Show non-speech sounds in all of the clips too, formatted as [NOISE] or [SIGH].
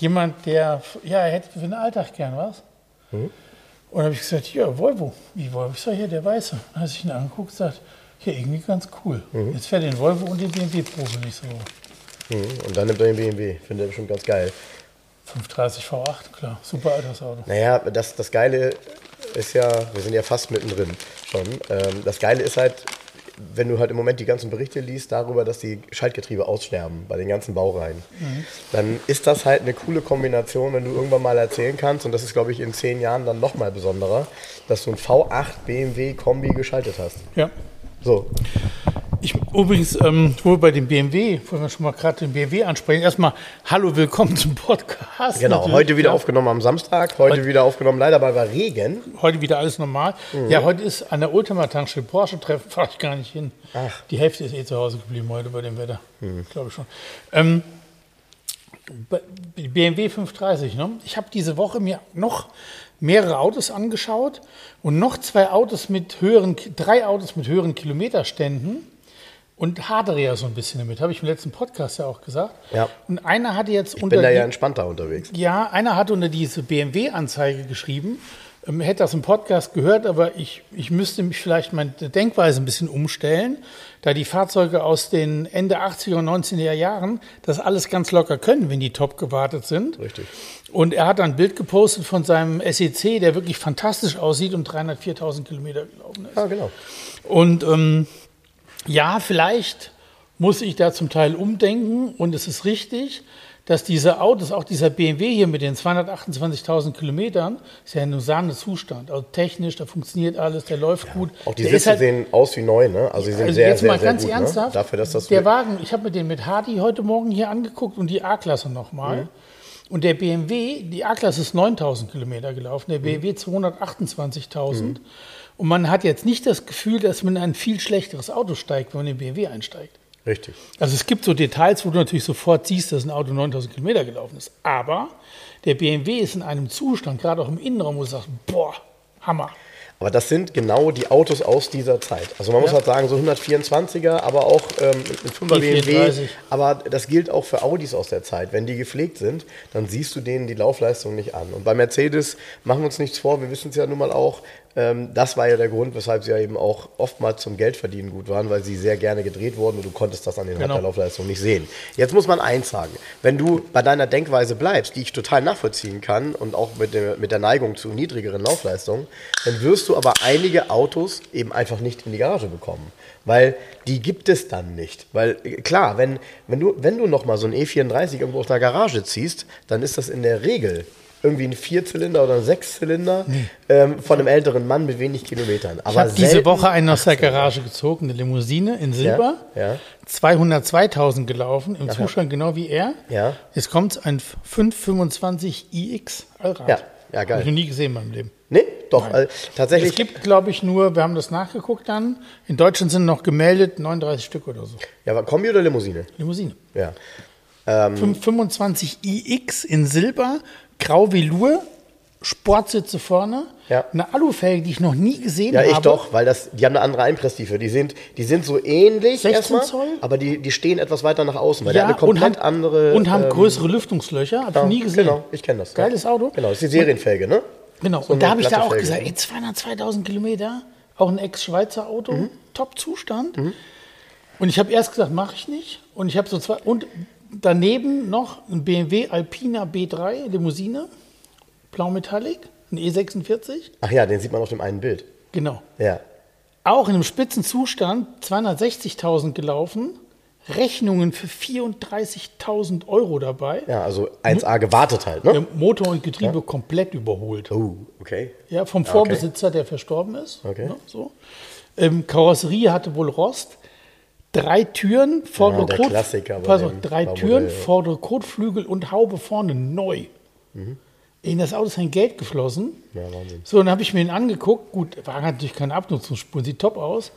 Jemand, der, ja, er hätte für den Alltag gern was. Mhm. Und dann habe ich gesagt, ja, Volvo. Wie Volvo? Ich sage, ja, der Weiße. Dann hat sich ihn angeguckt und sagt, ja, irgendwie ganz cool. Mhm. Jetzt fährt den Volvo und den BMW-Probe nicht so. Mhm. Und dann nimmt er den BMW. Finde ich bestimmt ganz geil. 530 V8, klar. Super altes Auto. Naja, das, das Geile ist ja, wir sind ja fast mittendrin schon. Ähm, das Geile ist halt, wenn du halt im Moment die ganzen Berichte liest darüber, dass die Schaltgetriebe aussterben bei den ganzen Baureihen, mhm. dann ist das halt eine coole Kombination, wenn du irgendwann mal erzählen kannst, und das ist, glaube ich, in zehn Jahren dann nochmal besonderer, dass du ein V8 BMW Kombi geschaltet hast. Ja. So. Ich, übrigens, ähm, wo wir bei dem BMW, wollen wir schon mal gerade den BMW ansprechen. Erstmal, hallo, willkommen zum Podcast. Genau, natürlich. heute wieder ja. aufgenommen am Samstag, heute, heute, wieder aufgenommen, leider war Regen. Heute wieder alles normal. Mhm. Ja, heute ist an der Ultima-Tankstelle Porsche-Treffen, [LAUGHS] fahre ich gar nicht hin. Ach. Die Hälfte ist eh zu Hause geblieben heute bei dem Wetter, mhm. glaube ich schon. Ähm, BMW 530, ne? Ich habe diese Woche mir noch mehrere Autos angeschaut und noch zwei Autos mit höheren, drei Autos mit höheren Kilometerständen und hadere ja so ein bisschen damit, habe ich im letzten Podcast ja auch gesagt. Ja. Und einer hatte jetzt ich unter. Ich bin da ja entspannter unterwegs. Ja, einer hat unter diese BMW-Anzeige geschrieben, ähm, hätte das im Podcast gehört, aber ich, ich müsste mich vielleicht meine Denkweise ein bisschen umstellen, da die Fahrzeuge aus den Ende 80er und 90er Jahren das alles ganz locker können, wenn die top gewartet sind. Richtig. Und er hat dann ein Bild gepostet von seinem SEC, der wirklich fantastisch aussieht und 304.000 Kilometer gelaufen ist. Ah, genau. Und ähm, ja, vielleicht muss ich da zum Teil umdenken und es ist richtig, dass diese Autos, auch dieser BMW hier mit den 228.000 Kilometern, ist ja ein nur Zustand. Also technisch, da funktioniert alles, der läuft ja, gut. Auch die der Sitze halt, sehen aus wie neu, ne? Also, sie sind also sehr, jetzt sehr, mal sehr ganz gut, ne? ernsthaft, ne? Dafür, dass das der Wagen, ich habe mir den mit Hardy heute Morgen hier angeguckt und die A-Klasse nochmal. Mhm. Und der BMW, die A-Klasse ist 9.000 Kilometer gelaufen, der BMW 228.000. Mhm. Und man hat jetzt nicht das Gefühl, dass man in ein viel schlechteres Auto steigt, wenn man in den BMW einsteigt. Richtig. Also es gibt so Details, wo du natürlich sofort siehst, dass ein Auto 9000 Kilometer gelaufen ist. Aber der BMW ist in einem Zustand, gerade auch im Innenraum, wo du sagst, boah, Hammer. Aber das sind genau die Autos aus dieser Zeit. Also man ja. muss halt sagen, so 124er, aber auch ähm, mit 5er BMW. Aber das gilt auch für Audis aus der Zeit. Wenn die gepflegt sind, dann siehst du denen die Laufleistung nicht an. Und bei Mercedes machen wir uns nichts vor, wir wissen es ja nun mal auch, das war ja der Grund, weshalb sie ja eben auch oftmals zum Geldverdienen gut waren, weil sie sehr gerne gedreht wurden und du konntest das an den genau. Laufleistungen nicht sehen. Jetzt muss man eins sagen, wenn du bei deiner Denkweise bleibst, die ich total nachvollziehen kann und auch mit, dem, mit der Neigung zu niedrigeren Laufleistungen, dann wirst du aber einige Autos eben einfach nicht in die Garage bekommen. Weil die gibt es dann nicht. Weil klar, wenn, wenn du, wenn du nochmal so ein E34 irgendwo aus der Garage ziehst, dann ist das in der Regel irgendwie ein Vierzylinder oder ein Sechszylinder nee. ähm, von einem älteren Mann mit wenig Kilometern. Aber ich habe diese Woche einen aus der Garage gezogen, eine Limousine in Silber, ja, ja. 202.000 gelaufen, im Aha. Zustand genau wie er. Ja. Jetzt kommt ein 525 iX Allrad. Ja, ja geil. Habe ich noch nie gesehen in meinem Leben. Nee, doch, also, tatsächlich. Es gibt, glaube ich, nur, wir haben das nachgeguckt dann, in Deutschland sind noch gemeldet 39 Stück oder so. Ja, aber Kombi oder Limousine? Limousine. Ja. Ähm, 25 iX in Silber, Grau Velour, Sportsitze vorne, ja. eine Alufelge, die ich noch nie gesehen habe. Ja, ich habe. doch, weil das, die haben eine andere Einpresstiefe. Die sind, die sind so ähnlich erstmal, Zoll? aber die, die stehen etwas weiter nach außen, weil ja, der eine komplett und haben, andere. Und haben ähm, größere Lüftungslöcher, habe ja, ich nie gesehen. Genau, ich kenne das. Geiles Auto. Genau, das ist die Serienfelge, ne? Genau, so und da habe ich da auch Felge. gesagt, ey, 200, 2000 Kilometer, auch ein Ex-Schweizer Auto, mhm. Top-Zustand. Mhm. Und ich habe erst gesagt, mache ich nicht. Und ich habe so zwei, und daneben noch ein BMW Alpina B3 Limousine, blau Metallic, ein E46. Ach ja, den sieht man auf dem einen Bild. Genau. Ja. Auch in einem spitzen Zustand, 260.000 gelaufen, Rechnungen für 34.000 Euro dabei. Ja, also 1A gewartet halt, ne? Motor und Getriebe ja. komplett überholt. Oh, okay. Ja, vom Vorbesitzer, okay. der verstorben ist. Okay. Ne, so. Ähm, Karosserie hatte wohl Rost. Drei Türen, vordere ja, Kot, Klassiker pass auf, drei Türen, ja. vordere Kotflügel und Haube vorne neu. Mhm. In das Auto ist sein Geld geflossen. Ja, Wahnsinn. So, dann habe ich mir ihn angeguckt. Gut, war natürlich keine Abnutzungsspuren, sieht top aus.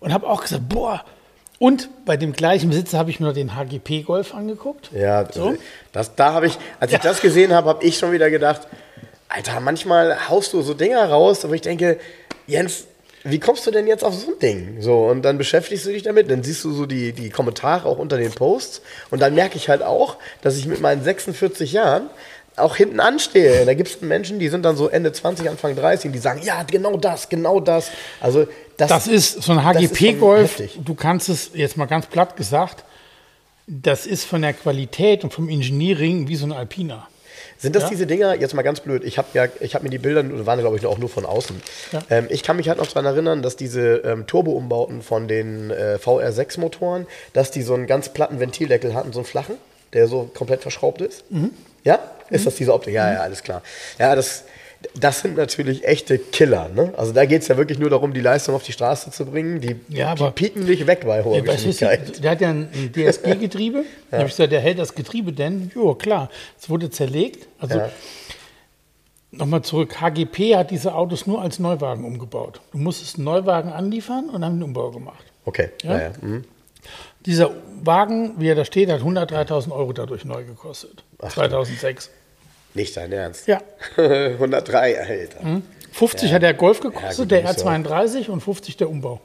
Und habe auch gesagt, boah. Und bei dem gleichen Besitzer habe ich mir noch den HGP Golf angeguckt. Ja, so. das, da habe ich, als ich das gesehen habe, habe ich schon wieder gedacht, Alter, manchmal haust du so Dinger raus, aber ich denke, Jens, wie kommst du denn jetzt auf so ein Ding? So, und dann beschäftigst du dich damit, dann siehst du so die, die Kommentare auch unter den Posts und dann merke ich halt auch, dass ich mit meinen 46 Jahren auch hinten anstehe. Da gibt es Menschen, die sind dann so Ende 20, Anfang 30 die sagen, ja, genau das, genau das. Also das, das ist so ein HGP-Golf, du kannst es jetzt mal ganz platt gesagt, das ist von der Qualität und vom Engineering wie so ein Alpina. Sind das ja? diese Dinger, jetzt mal ganz blöd, ich habe ja, ich habe mir die Bilder, waren glaube ich auch nur von außen. Ja. Ähm, ich kann mich halt noch daran erinnern, dass diese ähm, Turbo-Umbauten von den äh, VR6-Motoren, dass die so einen ganz platten Ventildeckel hatten, so einen flachen, der so komplett verschraubt ist. Mhm. Ja? Ist mhm. das diese Optik? Ja, ja, alles klar. Ja, das, das sind natürlich echte Killer. Ne? Also da geht es ja wirklich nur darum, die Leistung auf die Straße zu bringen. Die, ja, die pieken nicht weg bei hoher Geschwindigkeit. Der hat ja ein DSG-Getriebe. [LAUGHS] ja. Da habe ich gesagt, der hält das Getriebe denn? Jo, klar. Es wurde zerlegt. Also ja. nochmal zurück. HGP hat diese Autos nur als Neuwagen umgebaut. Du musstest einen Neuwagen anliefern und haben einen Umbau gemacht. Okay. Ja? Ja, mhm. Dieser Wagen, wie er da steht, hat 103.000 Euro dadurch neu gekostet. Ach, 2006. Nicht dein Ernst? Ja. [LAUGHS] 103, Alter. Mhm. 50 ja. hat der Golf gekostet, ja, der R32 so. und 50 der Umbau.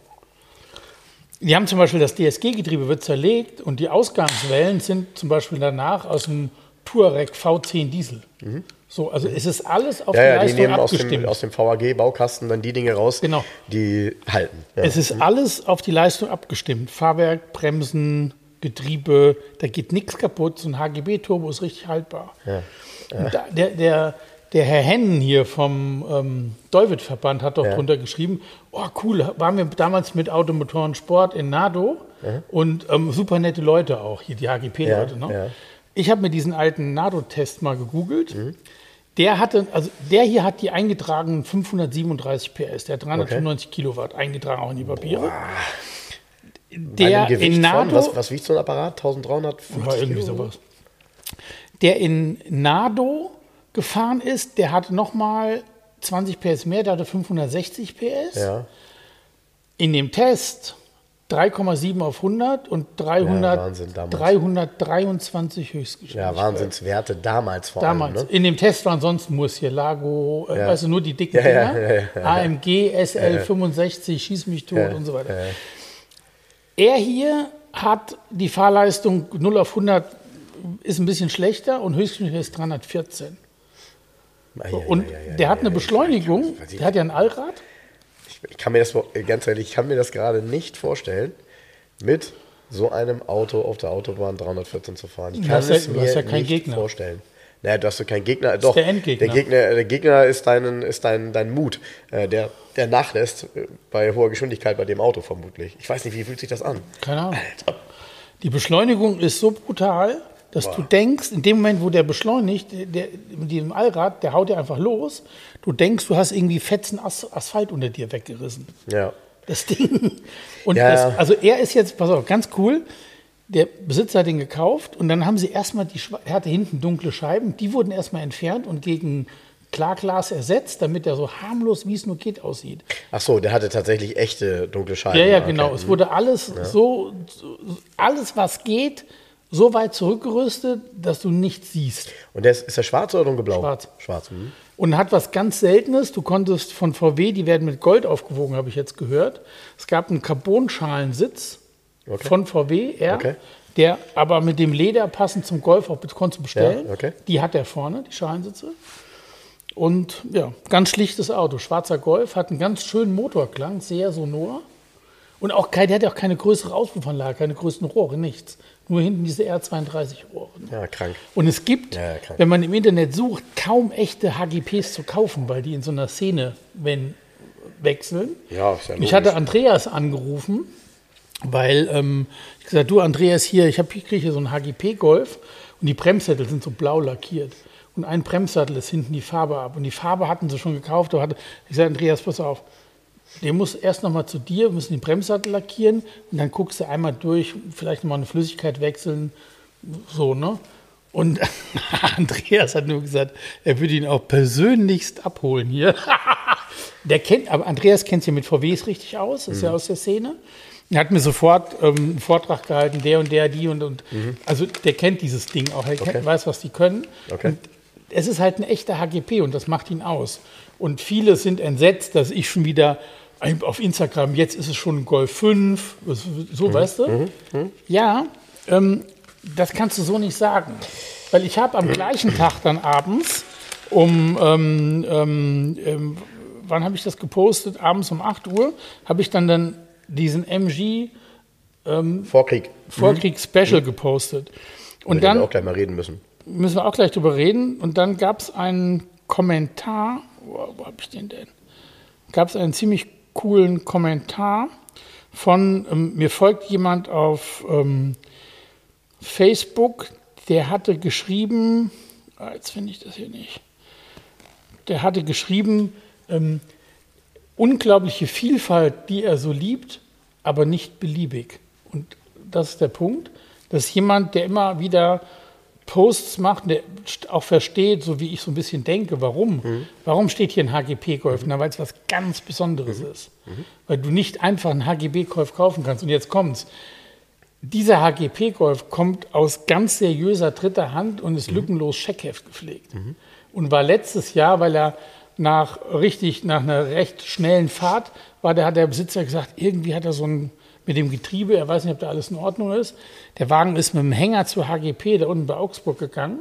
Die haben zum Beispiel das DSG-Getriebe wird zerlegt und die Ausgangswellen sind zum Beispiel danach aus dem Touareg V10 Diesel. Mhm. So, also es ist alles auf ja, die ja, Leistung die nehmen abgestimmt. Aus dem, dem VAG-Baukasten dann die Dinge raus, genau. die halten. Ja. Es ist alles auf die Leistung abgestimmt. Fahrwerk, Bremsen, Getriebe, da geht nichts kaputt. So ein HGB-Turbo ist richtig haltbar. Ja. Da, der, der, der Herr Hennen hier vom ähm, David-Verband hat doch drunter geschrieben, oh cool, waren wir damals mit Automotoren Sport in Nado und ähm, super nette Leute auch, hier die HGP-Leute. Ne? Ich habe mir diesen alten Nado-Test mal gegoogelt. Mhm. Der hatte, also der hier hat die eingetragenen 537 PS, der hat 395 okay. Kilowatt eingetragen auch in die Papiere. Boah. Der in NATO, von, was, was, wiegt so ein Apparat? 1300? Ja, irgendwie Kilo? sowas. Der in Nado gefahren ist, der hatte nochmal 20 PS mehr, der hatte 560 PS. Ja. In dem Test 3,7 auf 100 und 300, ja, Wahnsinn, 323 Höchstgeschwindigkeit. Ja, Wahnsinnswerte damals vor damals. allem. Ne? In dem Test waren sonst Murcielago, äh, ja. weißt du, nur die dicken ja, Dinger. AMG, SL 65, Schieß mich tot und so weiter. Er hier hat die Fahrleistung 0 auf 100 ist ein bisschen schlechter und Höchstgeschwindigkeit ist 314. So, und der hat eine Beschleunigung, der hat ja ein Allrad ich kann mir das, ganz ehrlich, ich kann mir das gerade nicht vorstellen, mit so einem Auto auf der Autobahn 314 zu fahren. Ich kann es mir ja nicht Gegner. vorstellen. Naja, du hast du keinen Gegner. Doch, der, Endgegner. der Gegner. Der Gegner ist dein, ist dein, dein Mut, äh, der, der nachlässt äh, bei hoher Geschwindigkeit bei dem Auto vermutlich. Ich weiß nicht, wie fühlt sich das an? Keine Ahnung. Alter. Die Beschleunigung ist so brutal, dass wow. du denkst, in dem Moment, wo der beschleunigt, der, mit diesem Allrad, der haut dir einfach los. Du denkst, du hast irgendwie fetzen As Asphalt unter dir weggerissen. Ja. Das Ding. Und ja. das, also er ist jetzt, pass auf, ganz cool. Der Besitzer hat den gekauft und dann haben sie erstmal die, er hatte hinten dunkle Scheiben, die wurden erstmal entfernt und gegen Klarglas ersetzt, damit er so harmlos, wie es nur geht, aussieht. Ach so, der hatte tatsächlich echte dunkle Scheiben. Ja, ja, genau. Okay. Es wurde alles ja. so, alles was geht, so weit zurückgerüstet, dass du nichts siehst. Und der ist, ist der schwarz oder dunkelblau? Schwarz. Schwarz. Mhm. Und hat was ganz Seltenes. Du konntest von VW, die werden mit Gold aufgewogen, habe ich jetzt gehört. Es gab einen Carbonschalensitz okay. von VW, R, okay. der aber mit dem Leder passend zum Golf auch konntest du bestellen. Ja, okay. Die hat er vorne, die Schalensitze. Und ja, ganz schlichtes Auto. Schwarzer Golf, hat einen ganz schönen Motorklang, sehr sonor. Und auch der hat auch keine größere Auspuffanlage, keine größeren Rohre, nichts. Nur hinten diese R32-Rohre. Ja, krank. Und es gibt, ja, wenn man im Internet sucht, kaum echte HGPs zu kaufen, weil die in so einer Szene wenn, wechseln. Ja, ist ja ich hatte Andreas angerufen, weil ähm, ich gesagt du Andreas hier, ich, ich kriege hier so einen HGP-Golf und die Bremssättel sind so blau lackiert. Und ein Bremssattel ist hinten die Farbe ab. Und die Farbe hatten sie schon gekauft. Hatte, ich sagte, Andreas, pass auf, Der muss erst nochmal zu dir, müssen den Bremssattel lackieren und dann guckst du einmal durch, vielleicht nochmal eine Flüssigkeit wechseln, so, ne? Und [LAUGHS] Andreas hat nur gesagt, er würde ihn auch persönlichst abholen hier. [LAUGHS] der kennt, aber Andreas kennt sich ja mit VWs richtig aus, ist mhm. ja aus der Szene. Er hat mir sofort ähm, einen Vortrag gehalten, der und der, die und und. Mhm. Also der kennt dieses Ding auch, er okay. weiß, was die können. Okay. Und es ist halt ein echter HGP und das macht ihn aus. Und viele sind entsetzt, dass ich schon wieder auf Instagram, jetzt ist es schon ein Golf 5, so mhm. weißt du? Mhm. mhm. Ja, ähm, das kannst du so nicht sagen. Weil ich habe am gleichen Tag dann abends um, ähm, ähm, ähm wann habe ich das gepostet? Abends um 8 Uhr habe ich dann, dann diesen MG ähm, Vorkrieg, Vorkrieg mhm. Special mhm. gepostet. Und dann wir auch gleich mal reden müssen. Müssen wir auch gleich drüber reden. Und dann gab es einen Kommentar. Wo, wo habe ich den denn? Gab es einen ziemlich coolen Kommentar von ähm, mir folgt jemand auf ähm, Facebook, der hatte geschrieben, ah, jetzt finde ich das hier nicht, der hatte geschrieben, ähm, unglaubliche Vielfalt, die er so liebt, aber nicht beliebig. Und das ist der Punkt, dass jemand, der immer wieder Posts macht, der auch versteht, so wie ich so ein bisschen denke, warum. Mhm. Warum steht hier ein HGP-Golf? Mhm. Weil es was ganz Besonderes mhm. ist. Mhm. Weil du nicht einfach einen HGB-Golf kaufen kannst. Und jetzt kommt's. Dieser HGP-Golf kommt aus ganz seriöser dritter Hand und ist mhm. lückenlos Scheckheft gepflegt. Mhm. Und war letztes Jahr, weil er nach richtig, nach einer recht schnellen Fahrt war, der hat der Besitzer gesagt, irgendwie hat er so ein, mit dem Getriebe, er weiß nicht, ob da alles in Ordnung ist. Der Wagen ist mit dem Hänger zur HGP da unten bei Augsburg gegangen.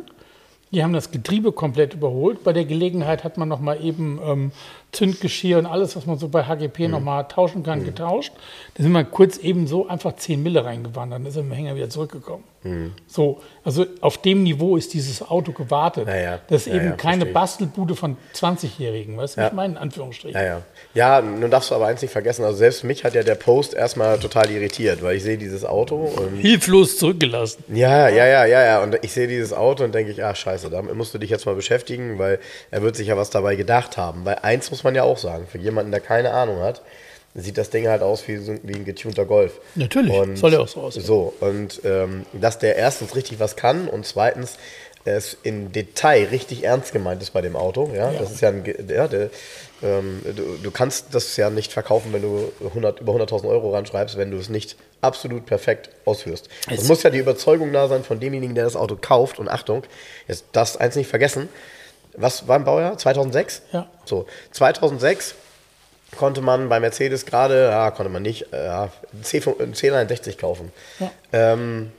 Die haben das Getriebe komplett überholt. Bei der Gelegenheit hat man noch mal eben ähm, Zündgeschirr und alles, was man so bei HGP mhm. noch mal tauschen kann, mhm. getauscht. Da sind wir kurz eben so einfach 10 Mille reingewandert. Dann ist er mit dem Hänger wieder zurückgekommen. Mhm. So, also auf dem Niveau ist dieses Auto gewartet. Ja. Das ist ja, eben ja, keine Bastelbude von 20-Jährigen, weißt du, ja. ich meine, in Anführungsstrichen. Ja, nun darfst du aber eins nicht vergessen, also selbst mich hat ja der Post erstmal total irritiert, weil ich sehe dieses Auto und... Hilflos zurückgelassen. Ja, ja, ja, ja, ja, und ich sehe dieses Auto und denke ich, ah, scheiße, damit musst du dich jetzt mal beschäftigen, weil er wird sich ja was dabei gedacht haben. Weil eins muss man ja auch sagen, für jemanden, der keine Ahnung hat, sieht das Ding halt aus wie, wie ein getunter Golf. Natürlich, und soll ja auch so aussehen. So, und ähm, dass der erstens richtig was kann und zweitens es in Detail richtig ernst gemeint ist bei dem Auto. Ja, ja. das ist ja ein, ja, der, ähm, du, du, kannst das ja nicht verkaufen, wenn du 100, über 100.000 Euro ranschreibst, wenn du es nicht absolut perfekt ausführst. Es muss ja die Überzeugung da sein von demjenigen, der das Auto kauft. Und Achtung, jetzt darfst eins nicht vergessen. Was war im Baujahr? 2006? Ja. So, 2006 konnte man bei Mercedes gerade, ja, konnte man nicht, äh, ja, einen C61 kaufen. Ja. Ähm,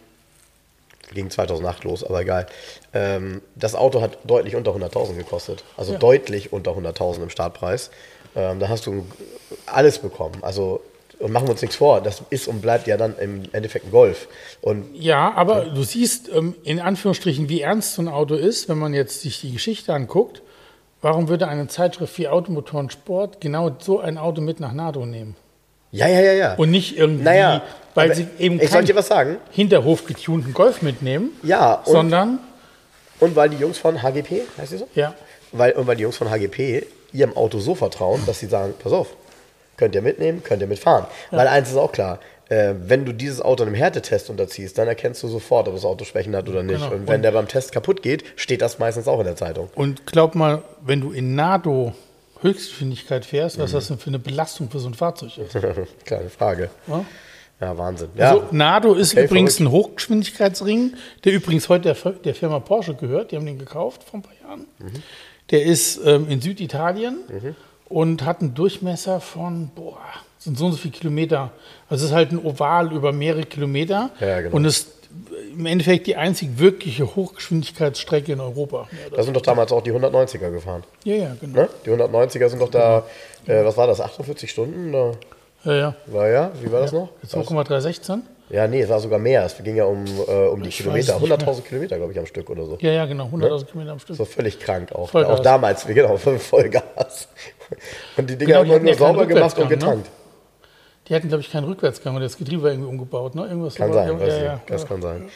ging 2008 los, aber egal. Ähm, das Auto hat deutlich unter 100.000 gekostet. Also ja. deutlich unter 100.000 im Startpreis. Ähm, da hast du alles bekommen. Also und machen wir uns nichts vor, das ist und bleibt ja dann im Endeffekt ein Golf. Und, ja, aber du siehst ähm, in Anführungsstrichen, wie ernst so ein Auto ist, wenn man jetzt sich die Geschichte anguckt. Warum würde eine Zeitschrift wie Automotoren Sport genau so ein Auto mit nach NATO nehmen? Ja, ja, ja, ja. Und nicht irgendwie, naja, weil sie eben ich dir was sagen? Hinterhof getunten Golf mitnehmen. Ja, und, sondern. Und weil die Jungs von HGP, heißt die so? Ja. Weil, und weil die Jungs von HGP ihrem Auto so vertrauen, dass sie sagen: Pass auf, könnt ihr mitnehmen, könnt ihr mitfahren. Ja. Weil eins ist auch klar: äh, wenn du dieses Auto einem Härtetest unterziehst, dann erkennst du sofort, ob das Auto Schwächen hat oder nicht. Genau. Und wenn und der beim Test kaputt geht, steht das meistens auch in der Zeitung. Und glaub mal, wenn du in NATO Höchstgeschwindigkeit fährst, was mhm. das denn für eine Belastung für so ein Fahrzeug ist? [LAUGHS] Kleine Frage. Ja? Ja, Wahnsinn. Ja. Also, Nado ist okay, übrigens verrückt. ein Hochgeschwindigkeitsring, der übrigens heute der, der, Firma Porsche gehört. Die haben den gekauft vor ein paar Jahren. Mhm. Der ist ähm, in Süditalien mhm. Und hat einen Durchmesser von, boah, sind so und so viele Kilometer. Also es ist halt ein Oval über mehrere Kilometer ja, genau. und ist im Endeffekt die einzig wirkliche Hochgeschwindigkeitsstrecke in Europa. Ja, da sind doch damals auch die 190er gefahren. Ja, ja, genau. Ne? Die 190er sind doch da, genau. äh, was war das, 48 Stunden? Oder? Ja, ja. War ja, wie war das noch? 2,316? Ja, nee, es war sogar mehr. Es ging ja um, äh, um die ich Kilometer. 100.000 Kilometer, glaube ich, am Stück oder so. Ja, ja, genau. 100.000 ne? Kilometer am Stück. So völlig krank auch. Vollgas. Auch damals, [LAUGHS] genau, Vollgas. [LAUGHS] Und die Dinger genau, haben nur sauber gemacht und ne? getankt. Ne? Die hatten, glaube ich, keinen Rückwärtsgang und das Getriebe war irgendwie umgebaut. Ne? Irgendwas kann sein, ja, ja, das kann sein.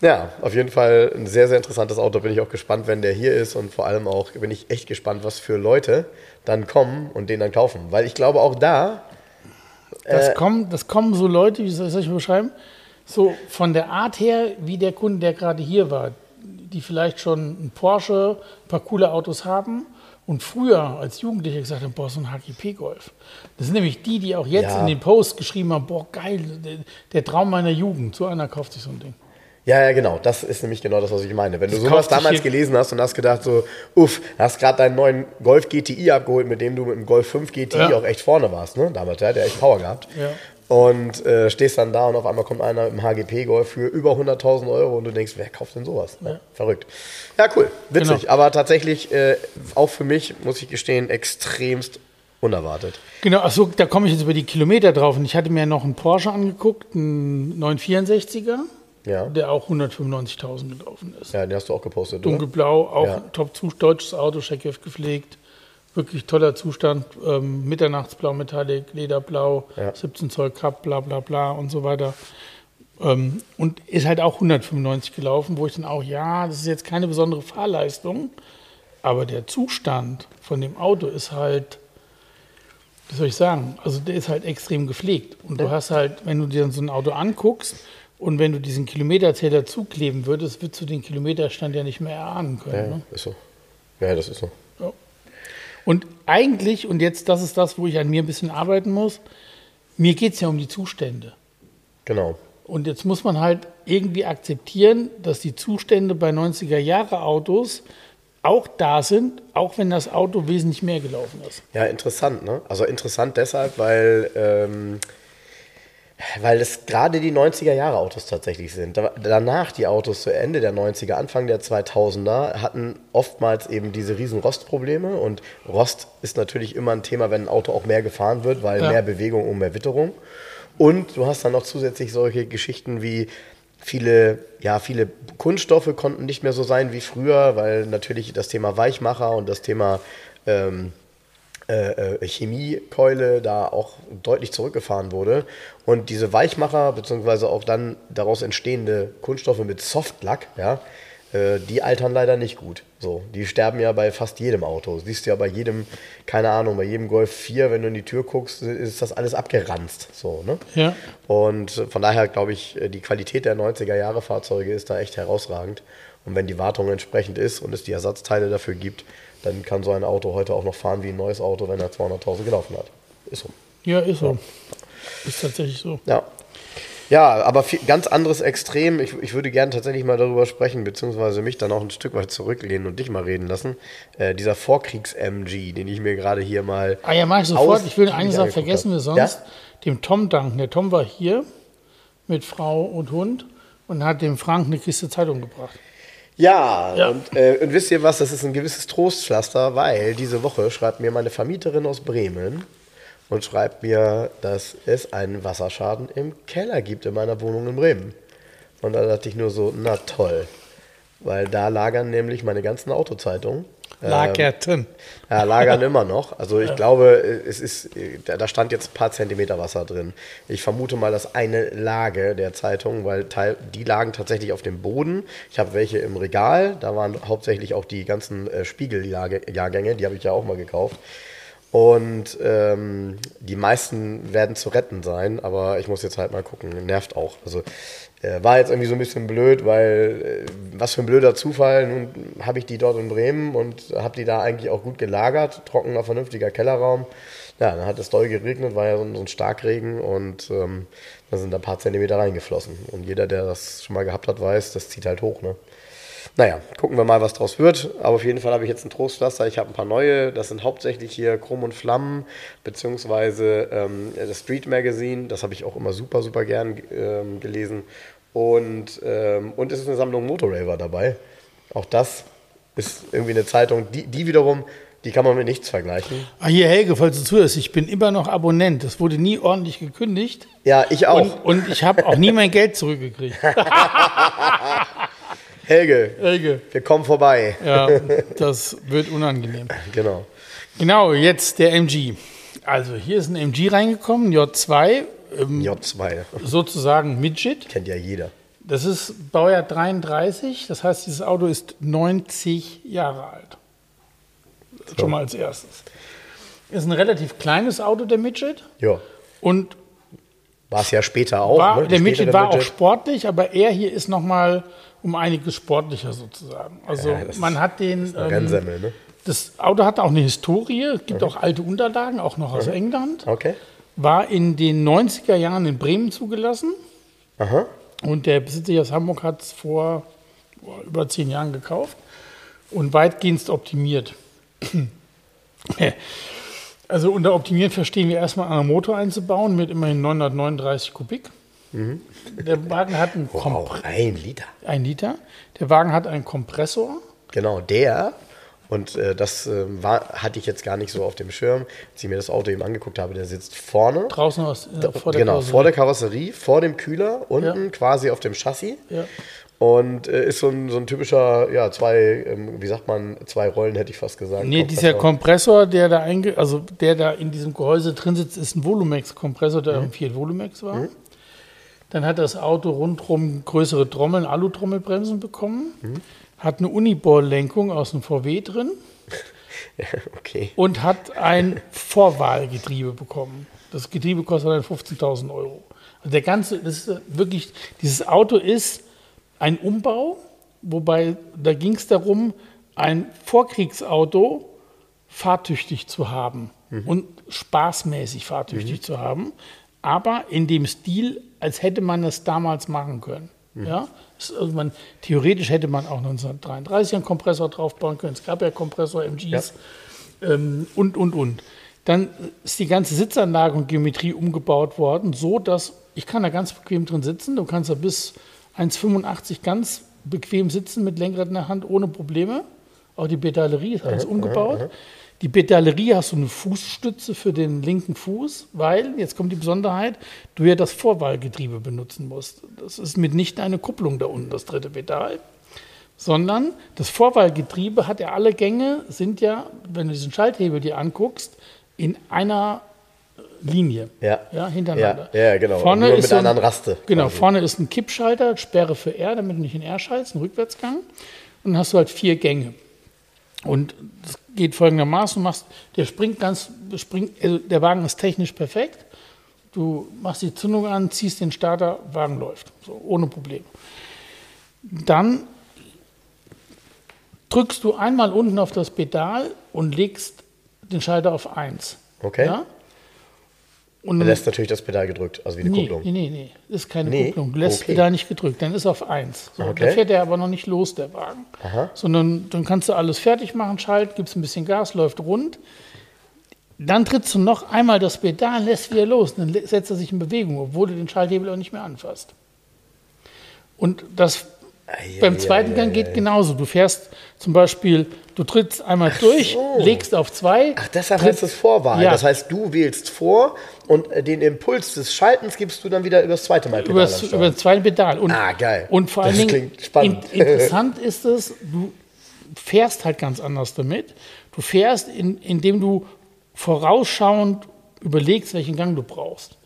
Ja, auf jeden Fall ein sehr, sehr interessantes Auto. Bin ich auch gespannt, wenn der hier ist und vor allem auch bin ich echt gespannt, was für Leute dann kommen und den dann kaufen. Weil ich glaube auch da. Das, äh, kommen, das kommen so Leute, wie soll ich das beschreiben? So von der Art her, wie der Kunde, der gerade hier war, die vielleicht schon ein Porsche, ein paar coole Autos haben und früher als Jugendlicher gesagt haben, boah, so ein HGP-Golf. Das sind nämlich die, die auch jetzt ja. in den Post geschrieben haben, boah, geil, der, der Traum meiner Jugend. So einer kauft sich so ein Ding. Ja, ja, genau. Das ist nämlich genau das, was ich meine. Wenn du sowas damals gelesen hast und hast gedacht so, uff, hast gerade deinen neuen Golf GTI abgeholt, mit dem du mit dem Golf 5 GTI ja. auch echt vorne warst, ne? Damals, der hat ja echt Power gehabt. Ja. Und äh, stehst dann da und auf einmal kommt einer mit dem HGP-Golf für über 100.000 Euro und du denkst, wer kauft denn sowas? Ja. Verrückt. Ja, cool. Witzig. Genau. Aber tatsächlich, äh, auch für mich, muss ich gestehen, extremst unerwartet. Genau, achso, da komme ich jetzt über die Kilometer drauf. Und ich hatte mir noch einen Porsche angeguckt, einen 964er ja. der auch 195.000 gelaufen ist. Ja, den hast du auch gepostet, Dunkelblau, auch ja. top deutsches Auto, Scheckhoff gepflegt. Wirklich toller Zustand. Ähm, Mitternachtsblau, Metallic, Lederblau, ja. 17 Zoll Cup, bla bla bla und so weiter. Ähm, und ist halt auch 195 gelaufen, wo ich dann auch, ja, das ist jetzt keine besondere Fahrleistung, aber der Zustand von dem Auto ist halt, wie soll ich sagen, also der ist halt extrem gepflegt. Und du hast halt, wenn du dir so ein Auto anguckst, und wenn du diesen Kilometerzähler zukleben würdest, würdest du den Kilometerstand ja nicht mehr erahnen können. Ja, ne? ist so. Ja, das ist so. Und eigentlich, und jetzt das ist das, wo ich an mir ein bisschen arbeiten muss, mir geht es ja um die Zustände. Genau. Und jetzt muss man halt irgendwie akzeptieren, dass die Zustände bei 90er-Jahre-Autos auch da sind, auch wenn das Auto wesentlich mehr gelaufen ist. Ja, interessant, ne? Also interessant deshalb, weil ähm, weil es gerade die 90er Jahre Autos tatsächlich sind. danach die Autos zu Ende der 90er, Anfang der 2000er hatten oftmals eben diese riesen Rostprobleme und Rost ist natürlich immer ein Thema, wenn ein Auto auch mehr gefahren wird, weil ja. mehr Bewegung und mehr Witterung. Und du hast dann noch zusätzlich solche Geschichten wie viele, ja, viele Kunststoffe konnten nicht mehr so sein wie früher, weil natürlich das Thema Weichmacher und das Thema ähm, äh, äh, Chemiekeule da auch deutlich zurückgefahren wurde. Und diese Weichmacher, beziehungsweise auch dann daraus entstehende Kunststoffe mit Softlack, ja, äh, die altern leider nicht gut. So, die sterben ja bei fast jedem Auto. Siehst du ja bei jedem, keine Ahnung, bei jedem Golf 4, wenn du in die Tür guckst, ist das alles abgeranzt. So, ne? Ja. Und von daher glaube ich, die Qualität der 90er Jahre Fahrzeuge ist da echt herausragend. Und wenn die Wartung entsprechend ist und es die Ersatzteile dafür gibt, dann kann so ein Auto heute auch noch fahren wie ein neues Auto, wenn er 200.000 gelaufen hat. Ist so. Ja, ist so. Ja. Ist tatsächlich so. Ja. Ja, aber viel, ganz anderes Extrem. Ich, ich würde gerne tatsächlich mal darüber sprechen, beziehungsweise mich dann auch ein Stück weit zurücklehnen und dich mal reden lassen. Äh, dieser Vorkriegs-MG, den ich mir gerade hier mal. Ah ja, mach ich sofort. Ich will eine Sache vergessen wir sonst. Ja? Dem Tom danken. Der Tom war hier mit Frau und Hund und hat dem Frank eine Kiste Zeitung gebracht. Ja, ja. Und, äh, und, wisst ihr was, das ist ein gewisses Trostpflaster, weil diese Woche schreibt mir meine Vermieterin aus Bremen und schreibt mir, dass es einen Wasserschaden im Keller gibt in meiner Wohnung in Bremen. Und da dachte ich nur so, na toll. Weil da lagern nämlich meine ganzen Autozeitungen Lagerten. Ähm, ja, lagern immer noch. Also ich ja. glaube, es ist, da stand jetzt ein paar Zentimeter Wasser drin. Ich vermute mal, dass eine Lage der Zeitung, weil Teil, die lagen tatsächlich auf dem Boden. Ich habe welche im Regal. Da waren hauptsächlich auch die ganzen äh, Spiegeljahrgänge, die habe ich ja auch mal gekauft. Und ähm, die meisten werden zu retten sein, aber ich muss jetzt halt mal gucken. Nervt auch. Also äh, war jetzt irgendwie so ein bisschen blöd, weil äh, was für ein blöder Zufall. Nun habe ich die dort in Bremen und habe die da eigentlich auch gut gelagert. Trockener, vernünftiger Kellerraum. Ja, dann hat es doll geregnet, war ja so ein, so ein Starkregen und ähm, da sind ein paar Zentimeter reingeflossen. Und jeder, der das schon mal gehabt hat, weiß, das zieht halt hoch. Ne? Naja, gucken wir mal, was draus wird. Aber auf jeden Fall habe ich jetzt ein Trostpflaster. Ich habe ein paar neue. Das sind hauptsächlich hier Chrom und Flammen, beziehungsweise ähm, das Street Magazine. Das habe ich auch immer super, super gern ähm, gelesen. Und, ähm, und es ist eine Sammlung Motorraver dabei. Auch das ist irgendwie eine Zeitung, die, die wiederum, die kann man mit nichts vergleichen. Ah, hier, Helge, falls du zuhörst, ich bin immer noch Abonnent. Das wurde nie ordentlich gekündigt. Ja, ich auch. Und, und ich habe auch nie mein Geld zurückgekriegt. [LAUGHS] [LAUGHS] Helge, Helge, wir kommen vorbei. Ja, [LAUGHS] das wird unangenehm. Genau. Genau, jetzt der MG. Also hier ist ein MG reingekommen, J2 ähm, J2. Sozusagen Midget. Kennt ja jeder. Das ist Baujahr 33, das heißt, dieses Auto ist 90 Jahre alt. So. Schon mal als erstes. Ist ein relativ kleines Auto, der Midget. Ja. Und war es ja später auch. War, ne? Der Midget war Midget. auch sportlich, aber er hier ist noch mal um einiges sportlicher sozusagen. Also ja, man hat den. Das, ähm, ne? das Auto hat auch eine Historie. Es gibt mhm. auch alte Unterlagen, auch noch aus mhm. England. Okay. War in den 90er Jahren in Bremen zugelassen. Aha. Und der Besitzer aus Hamburg hat es vor über zehn Jahren gekauft und weitgehend optimiert. [CLEARS THROAT] Also unter Optimieren verstehen wir erstmal einen Motor einzubauen mit immerhin 939 Kubik. Mhm. Der Wagen hat einen wow, ein Liter. Ein Liter. Der Wagen hat einen Kompressor. Genau, der. Und äh, das äh, war, hatte ich jetzt gar nicht so auf dem Schirm, als ich mir das Auto eben angeguckt habe. Der sitzt vorne. Draußen aus, äh, vor der genau, Karosserie. vor der Karosserie, vor dem Kühler, unten ja. quasi auf dem Chassis. Ja. Und äh, ist so ein, so ein typischer, ja, zwei, ähm, wie sagt man, zwei Rollen hätte ich fast gesagt. Nee, Kompressor. dieser Kompressor, der da einge also der da in diesem Gehäuse drin sitzt, ist ein Volumex-Kompressor, der mhm. im Fiat Volumex war. Mhm. Dann hat das Auto rundherum größere Trommeln, Alu-Trommelbremsen bekommen, mhm. hat eine Uniball-Lenkung aus dem VW drin. [LAUGHS] okay. Und hat ein Vorwahlgetriebe bekommen. Das Getriebe kostet dann 15.000 Euro. Also der ganze, das ist wirklich, dieses Auto ist ein Umbau, wobei da ging es darum, ein Vorkriegsauto fahrtüchtig zu haben mhm. und spaßmäßig fahrtüchtig mhm. zu haben, aber in dem Stil, als hätte man das damals machen können. Mhm. Ja? Also man, theoretisch hätte man auch 1933 einen Kompressor draufbauen können. Es gab ja Kompressor MGs ja. ähm, und, und, und. Dann ist die ganze Sitzanlage und Geometrie umgebaut worden, so dass ich kann da ganz bequem drin sitzen. Du kannst da bis 1,85 ganz bequem sitzen mit Lenkrad in der Hand ohne Probleme. Auch die Pedalerie ist alles umgebaut. Die Pedalerie hast du eine Fußstütze für den linken Fuß, weil, jetzt kommt die Besonderheit, du ja das Vorwahlgetriebe benutzen musst. Das ist mitnichten eine Kupplung da unten, das dritte Pedal, sondern das Vorwahlgetriebe hat ja alle Gänge, sind ja, wenn du diesen Schalthebel dir anguckst, in einer Linie. Ja. ja hintereinander. Ja, ja genau. Vorne Nur mit ist einer anderen Raste. Genau, quasi. vorne ist ein Kippschalter, Sperre für R, damit du nicht in R schaltest, ein Rückwärtsgang. Und dann hast du halt vier Gänge. Und das geht folgendermaßen: machst, der springt ganz, springt, also der Wagen ist technisch perfekt. Du machst die Zündung an, ziehst den Starter, Wagen läuft. So, ohne Probleme. Dann drückst du einmal unten auf das Pedal und legst den Schalter auf 1. Okay. Ja? Und er lässt natürlich das Pedal gedrückt, also wie eine nee, Kupplung. Nee, nee, nee, ist keine nee? Kupplung. Du lässt okay. Pedal nicht gedrückt, dann ist auf 1. So, okay. Da fährt er aber noch nicht los, der Wagen. Aha. Sondern dann kannst du alles fertig machen, schalt, gibst ein bisschen Gas, läuft rund. Dann trittst du noch einmal das Pedal, lässt wieder los. Dann setzt er sich in Bewegung, obwohl du den Schalthebel auch nicht mehr anfasst. Und das ja, beim zweiten ja, Gang geht genauso. Du fährst zum Beispiel, du trittst einmal Ach durch, so. legst auf zwei. Ach, deshalb heißt es Vorwahl. Das heißt, du wählst vor und äh, den Impuls des Schaltens gibst du dann wieder über das zweite Mal Pedal. Übers, über das zweite Pedal. Und, ah, geil. Und vor allen das Dingen, in, interessant [LAUGHS] ist es, du fährst halt ganz anders damit. Du fährst, in, indem du vorausschauend überlegst, welchen Gang du brauchst.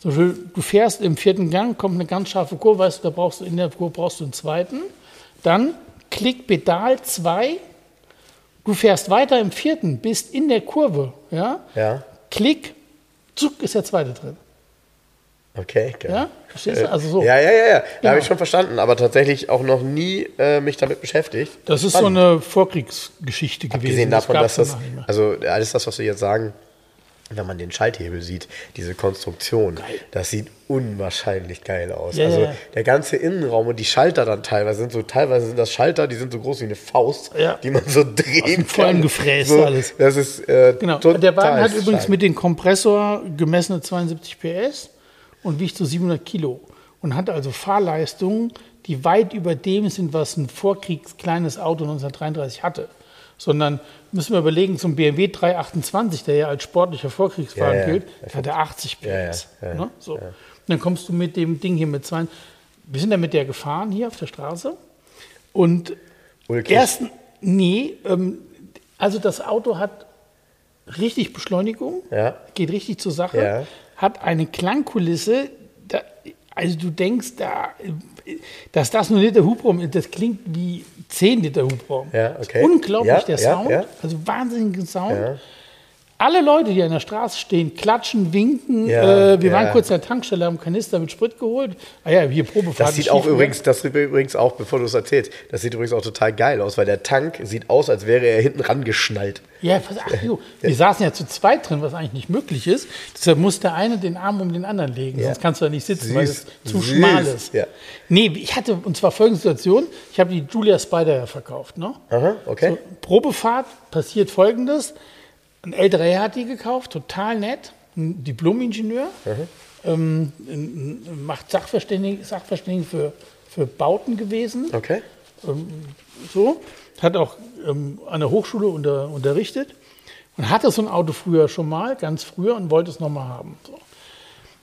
Zum Beispiel, du fährst im vierten Gang, kommt eine ganz scharfe Kurve, weißt du, da brauchst du in der Kurve brauchst du einen zweiten. Dann Klick Pedal 2. Du fährst weiter im vierten, bist in der Kurve. Ja? ja. Klick, zuck, ist der zweite drin. Okay, geil. Ja, verstehst du? Also so. Ja, ja, ja, ja. Da genau. habe ich schon verstanden, aber tatsächlich auch noch nie äh, mich damit beschäftigt. Das, das ist spannend. so eine Vorkriegsgeschichte gewesen. Abgesehen davon, das dass das, also alles das, was wir jetzt sagen, wenn man den Schalthebel sieht, diese Konstruktion, geil. das sieht unwahrscheinlich geil aus. Yeah. Also der ganze Innenraum und die Schalter dann teilweise sind so, teilweise sind das Schalter, die sind so groß wie eine Faust, ja. die man so drehen Aus kann. gefräst so, alles. Das ist äh, genau. Der Wagen hat übrigens mit dem Kompressor gemessene 72 PS und wiegt so 700 Kilo und hat also Fahrleistungen, die weit über dem sind, was ein vorkriegs kleines Auto 1933 hatte sondern müssen wir überlegen, zum BMW 328, der ja als sportlicher Vorkriegswagen ja, ja. gilt, hat er 80 PS. Ja, ne? so. Dann kommst du mit dem Ding hier mit zwei. Wir sind ja mit der gefahren hier auf der Straße. Und Ulkig. erst, nee, ähm, also das Auto hat richtig Beschleunigung, geht richtig zur Sache, hat eine Klangkulisse, Also du denkst, da, dass das nur Liter Hubraum ist, das klingt wie 10 Liter Hubraum. Ja, okay. Unglaublich ja, der ja, Sound, also wahnsinniger Sound. Alle Leute, die an der Straße stehen, klatschen, winken. Ja, äh, wir ja. waren kurz an der Tankstelle, haben Kanister mit Sprit geholt. Ah ja, hier Probefahrt. Das sieht auch übrigens, das sieht übrigens auch, bevor du es erzählst, das sieht übrigens auch total geil aus, weil der Tank sieht aus, als wäre er hinten rangeschnallt. Ja, pass, ach, jo, wir saßen ja zu zweit drin, was eigentlich nicht möglich ist. Deshalb muss der eine den Arm um den anderen legen, sonst kannst du da nicht sitzen, weil es Süß, zu süß, schmal ist. ja. Nee, ich hatte, und zwar folgende Situation, ich habe die Julia Spider ja verkauft. Ne? Aha, okay. So, Probefahrt passiert folgendes. Ein älterer Herr hat die gekauft, total nett, ein Diplom-Ingenieur, ähm, ein- ein- macht Sachverständigen, Sachverständigen für, für Bauten gewesen Okay. so, hat auch ähm, an der Hochschule unter, unterrichtet und hatte so ein Auto früher schon mal, ganz früher, und wollte es nochmal haben. So.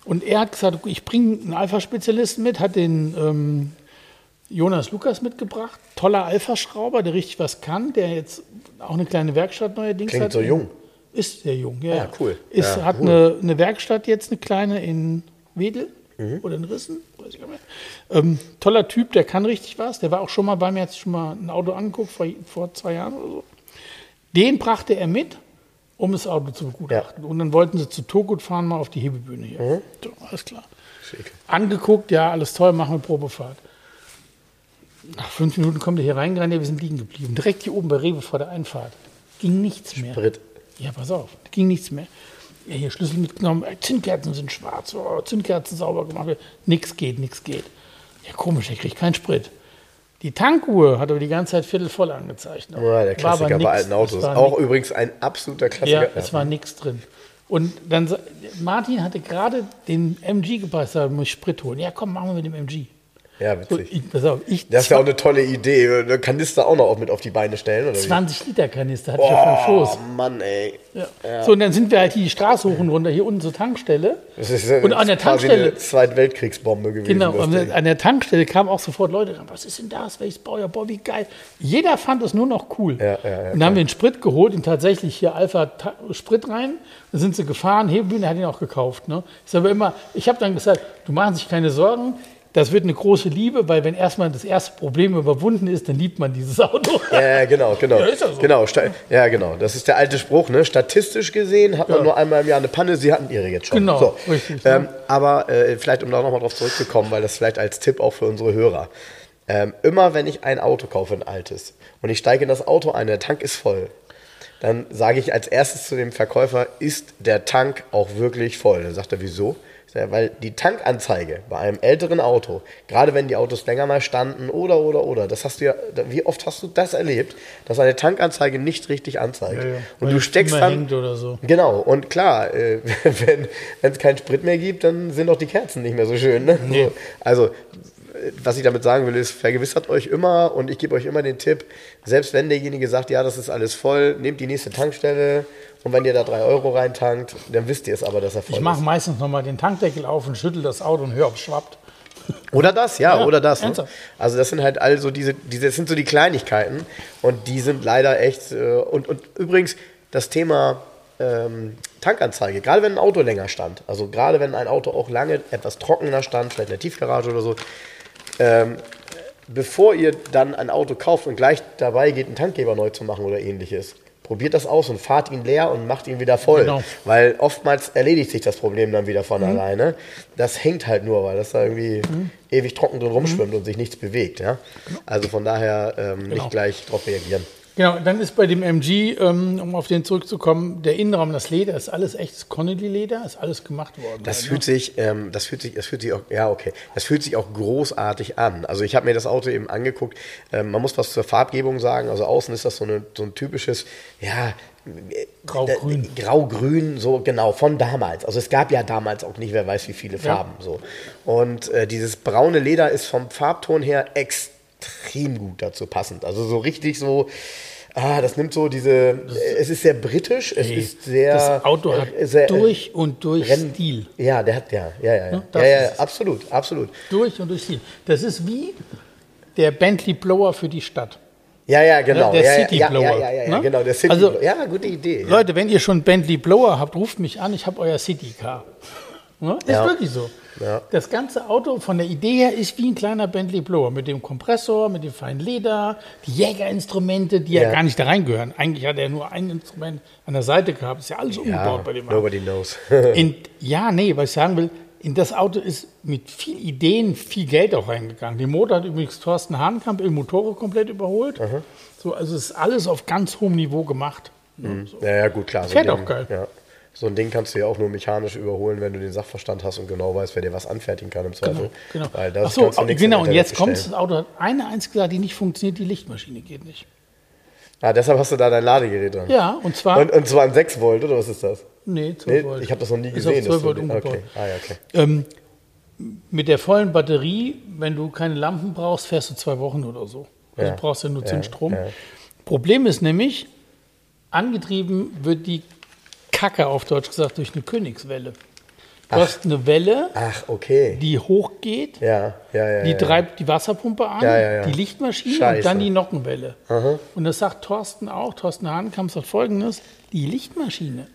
Und er hat gesagt, ich bringe einen Alpha-Spezialisten mit, hat den ähm, Jonas Lukas mitgebracht, toller Alpha-Schrauber, der richtig was kann, der jetzt auch eine kleine Werkstatt neuerdings Klingt hat. so jung. Ist sehr jung, ja. Ah, ja. cool. Ist, Ja, hat cool. Eine, eine Werkstatt jetzt, eine kleine in Wedel Mhm. oder in Rissen, weiß ich gar nicht mehr. Ähm, toller Typ, der kann richtig was. Der war auch schon mal bei mir, hat sich schon mal ein Auto angeguckt, vor, vor zwei Jahren oder so. Den brachte er mit, um das Auto zu begutachten. Und dann wollten sie zu Togut fahren, mal auf die Hebebühne hier. Mhm. So, alles klar. Schick. Angeguckt, ja, alles toll, machen wir Probefahrt. Nach fünf Minuten kommt er hier reingerannt, ja, wir sind liegen geblieben. Direkt hier oben bei Rewe vor der Einfahrt. Ging nichts mehr. Sprit. Ja, pass auf, ging nichts mehr. Ja, hier Schlüssel mitgenommen, Zündkerzen sind schwarz, oh, Zündkerzen sauber gemacht. Nix geht, nix geht. Ja, komisch, er kriegt keinen Sprit. Die Tankuhr hat aber die ganze Zeit viertel voll angezeigt. Ja, der War aber Klassiker bei nix, alten es Autos. Auch nix. übrigens ein absoluter Klassiker. Ja, es war nichts drin. Und dann, Martin hatte gerade den MG gepasst, da muss ich Sprit holen. Ja, komm, machen wir mit dem MG. Ja, So, witzig. ich, pass auf, ich Das ist ja auch eine tolle Idee. Eine Kanister auch noch mit auf die Beine stellen, oder wie? 20 Liter Kanister hatte ich auf dem Oh, Schoß. Mann, ey. Ja. So, und dann sind wir halt hier die Straße hoch und runter, hier unten zur Tankstelle. Das ist ja Und an der Tankstelle- eine Zweitweltkriegsbombe gewesen. Genau, und an der Tankstelle kamen auch sofort Leute ran, was ist denn das, welches Baujahr, boah, wie geil. Jeder fand es nur noch cool. Ja, ja, ja, und dann haben wir den Sprit geholt und tatsächlich hier Alpha Sprit rein. Dann sind sie gefahren, Hebebühne hat ihn auch gekauft. Ne? Ist aber immer, ich habe dann gesagt, du machst sich keine Sorgen, das wird eine große Liebe, weil wenn erstmal das erste Problem überwunden ist, dann liebt man dieses Auto. Ja, genau, genau. Ja, ist ja so. Genau, ja, genau. Das ist der alte Spruch, ne? Statistisch gesehen hat man Ja. nur einmal im Jahr eine Panne, sie hatten ihre jetzt schon. Genau, so. richtig, Ähm, ne? aber äh, vielleicht, um da nochmal drauf zurückzukommen, weil das vielleicht als Tipp auch für unsere Hörer. Ähm, immer wenn ich ein Auto kaufe, ein altes, und ich steige in das Auto ein, der Tank ist voll, dann sage ich als erstes zu dem Verkäufer, ist der Tank auch wirklich voll? Dann sagt er, wieso? Sage, Weil die Tankanzeige bei einem älteren Auto, gerade wenn die Autos länger mal standen oder, oder, oder, das hast du ja, wie oft hast du das erlebt, dass eine Tankanzeige nicht richtig anzeigt? Und Weil du steckst dann, so. Genau, und klar, äh, [LAUGHS] wenn es keinen Sprit mehr gibt, dann sind auch die Kerzen nicht mehr so schön. Ne? So, also, äh, was ich damit sagen will, ist, vergewissert euch immer und ich gebe euch immer den Tipp, selbst wenn derjenige sagt, ja, das ist alles voll, nehmt die nächste Tankstelle und wenn ihr da drei Euro reintankt, dann wisst ihr es aber, dass er voll Ich mache ist. meistens nochmal den Tankdeckel auf und schüttel das Auto und höre, ob es schwappt. Oder das, ja, Ja, oder das. Ne? Also das sind halt also diese, diese, das sind so die Kleinigkeiten und die sind leider echt, äh, und, und übrigens das Thema ähm, Tankanzeige, gerade wenn ein Auto länger stand, also gerade wenn ein Auto auch lange etwas trockener stand, vielleicht in der Tiefgarage oder so, ähm, bevor ihr dann ein Auto kauft und gleich dabei geht, einen Tankgeber neu zu machen oder ähnliches, probiert das aus und fahrt ihn leer und macht ihn wieder voll. Genau. Weil oftmals erledigt sich das Problem dann wieder von Mhm. alleine. Das hängt halt nur, weil das da irgendwie ewig trocken drin rumschwimmt und sich nichts bewegt. Ja? Also von daher ähm, Genau. nicht gleich drauf reagieren. Genau, dann ist bei dem MG, ähm, um auf den zurückzukommen, der Innenraum, das Leder, ist alles echtes Connolly-Leder, ist alles gemacht worden. Das ne? fühlt sich, ähm, das fühlt sich, das fühlt sich auch, ja okay, das fühlt sich auch großartig an. Also ich habe mir das Auto eben angeguckt. Ähm, man muss was zur Farbgebung sagen. Also außen ist das so, eine, so ein typisches, ja, Grau-grün. äh, Grau-grün, so genau von damals. Also es gab ja damals auch nicht, wer weiß wie viele Farben so. Und äh, dieses braune Leder ist vom Farbton her extrem gut dazu passend. Also so richtig so. Ah, das nimmt so diese. äh, es ist sehr britisch. Es Nee, ist sehr. das Auto hat äh, sehr, durch und durch Renn- Stil. Ja, der hat, ja, ja, ja. Ja, ja, ja, absolut, absolut. Durch und durch Stil. Das ist wie der Bentley Blower für die Stadt. Ja, ja, genau. der ja, City Blower, Ja, ja, ja, ja ne? genau, der City Also, Blower. Ja, gute Idee. Leute, wenn ihr schon Bentley Blower habt, ruft mich an, ich habe euer City Car. Ne? Ist wirklich so. Ja. Das ganze Auto von der Idee her ist wie ein kleiner Bentley Blower mit dem Kompressor, mit dem feinen Leder, die Jägerinstrumente, die ja, ja gar nicht da reingehören. Eigentlich hat er nur ein Instrument an der Seite gehabt. Ist ja alles umgebaut bei dem Auto. Nobody knows. [LAUGHS] in, ja, nee, was ich sagen will, in das Auto ist mit viel Ideen viel Geld auch reingegangen. Den Motor hat übrigens Thorsten Hahnkamp im Motorrad komplett überholt. So, also es ist alles auf ganz hohem Niveau gemacht. Mhm. So. Ja, ja, gut, klar. Fährt so auch geil. Ja. So ein Ding kannst du ja auch nur mechanisch überholen, wenn du den Sachverstand hast und genau weißt, wer dir was anfertigen kann im genau, Zweifel. Genau, genau. Weil das Ach so, kannst du nichts genau. Und jetzt kommt das Auto hat eine einzige Sache, die nicht funktioniert, die Lichtmaschine geht nicht. Ah, deshalb hast du da dein Ladegerät dran. Ja, und zwar. Und, und zwar ein 6 Volt, oder was ist das? Nee, 12 nee, Volt. Ich habe das noch nie gesehen. Ist auf 12 Volt umgebaut. Okay. Ah, ja, okay. Ähm, mit der vollen Batterie, wenn du keine Lampen brauchst, fährst du zwei Wochen oder so. Also ja. brauchst du nur Zinsstrom. Ja, ja. Problem ist nämlich, angetrieben wird die Kacke auf Deutsch gesagt durch eine Königswelle. Du Ach. hast eine Welle, Ach, okay. die hochgeht, ja, ja, ja, die treibt die Wasserpumpe an, die Lichtmaschine Scheiße. und dann die Nockenwelle. Aha. Und das sagt Thorsten auch, Thorsten Hahnkamp sagt folgendes, die Lichtmaschine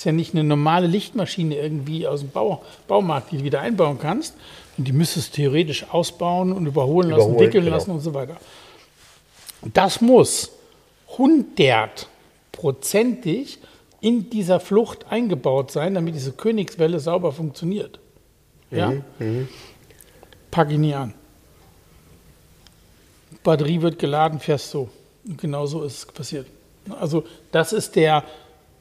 ist ja nicht eine normale Lichtmaschine irgendwie aus dem Bau, Baumarkt, die du wieder einbauen kannst. Und die müsstest du theoretisch ausbauen und überholen, überholen lassen, wickeln genau. lassen und so weiter. Das muss hundertprozentig in dieser Flucht eingebaut sein, damit diese Königswelle sauber funktioniert. Ja? Mhm, mhm. Pack ich nie an. Batterie wird geladen, fährst so. Und genau so ist es passiert. Also das ist der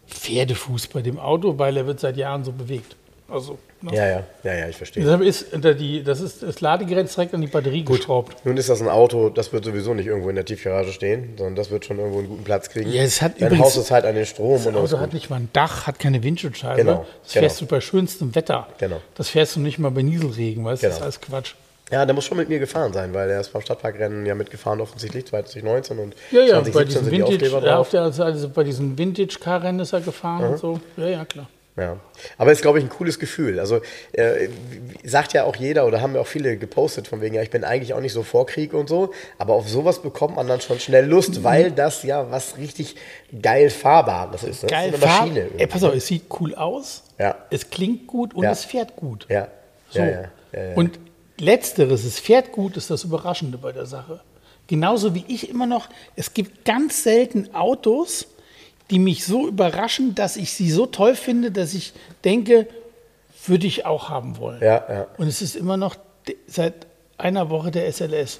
Pferdefuß bei dem Auto, weil er wird seit Jahren so bewegt. Also Ne? Ja, ja, ja, ja, ich verstehe. Deshalb ist die, das, ist das Ladegerät direkt an die Batterie Gut. geschraubt. Nun ist das ein Auto, das wird sowieso nicht irgendwo in der Tiefgarage stehen, sondern das wird schon irgendwo einen guten Platz kriegen. Ja, es hat Dein übrigens, Haus ist halt an den Strom. Das Auto hat nicht mal ein Dach, hat keine Windschutzscheibe. Genau. Das fährst genau. du bei schönstem Wetter. Genau. Das fährst du nicht mal bei Nieselregen, weißt du? Genau. Das ist alles Quatsch. Ja, der muss schon mit mir gefahren sein, weil der ist beim Stadtparkrennen ja mitgefahren offensichtlich 2019 und ja, ja, 2017 bei diesen sind Vintage, die Aufkleber drauf. Auf der, also bei diesem Vintage-Car-Rennen ist er gefahren mhm. und so. Ja, ja, klar. Ja, aber ist, glaube ich, ein cooles Gefühl. Also äh, sagt ja auch jeder oder haben ja auch viele gepostet von wegen, ja, ich bin eigentlich auch nicht so vor Krieg und so, aber auf sowas bekommt man dann schon schnell Lust, mhm. weil das ja was richtig geil Fahrbares ist. Ne? Geil, ist eine Maschine. Ey, pass auf, es sieht cool aus, ja. es klingt gut und ja. es fährt gut. Ja. So. Und letzteres, es fährt gut, ist das Überraschende bei der Sache. Genauso wie ich immer noch, es gibt ganz selten Autos, die mich so überraschen, dass ich sie so toll finde, dass ich denke, würde ich auch haben wollen. Ja, ja. Und es ist immer noch seit einer Woche der SLS.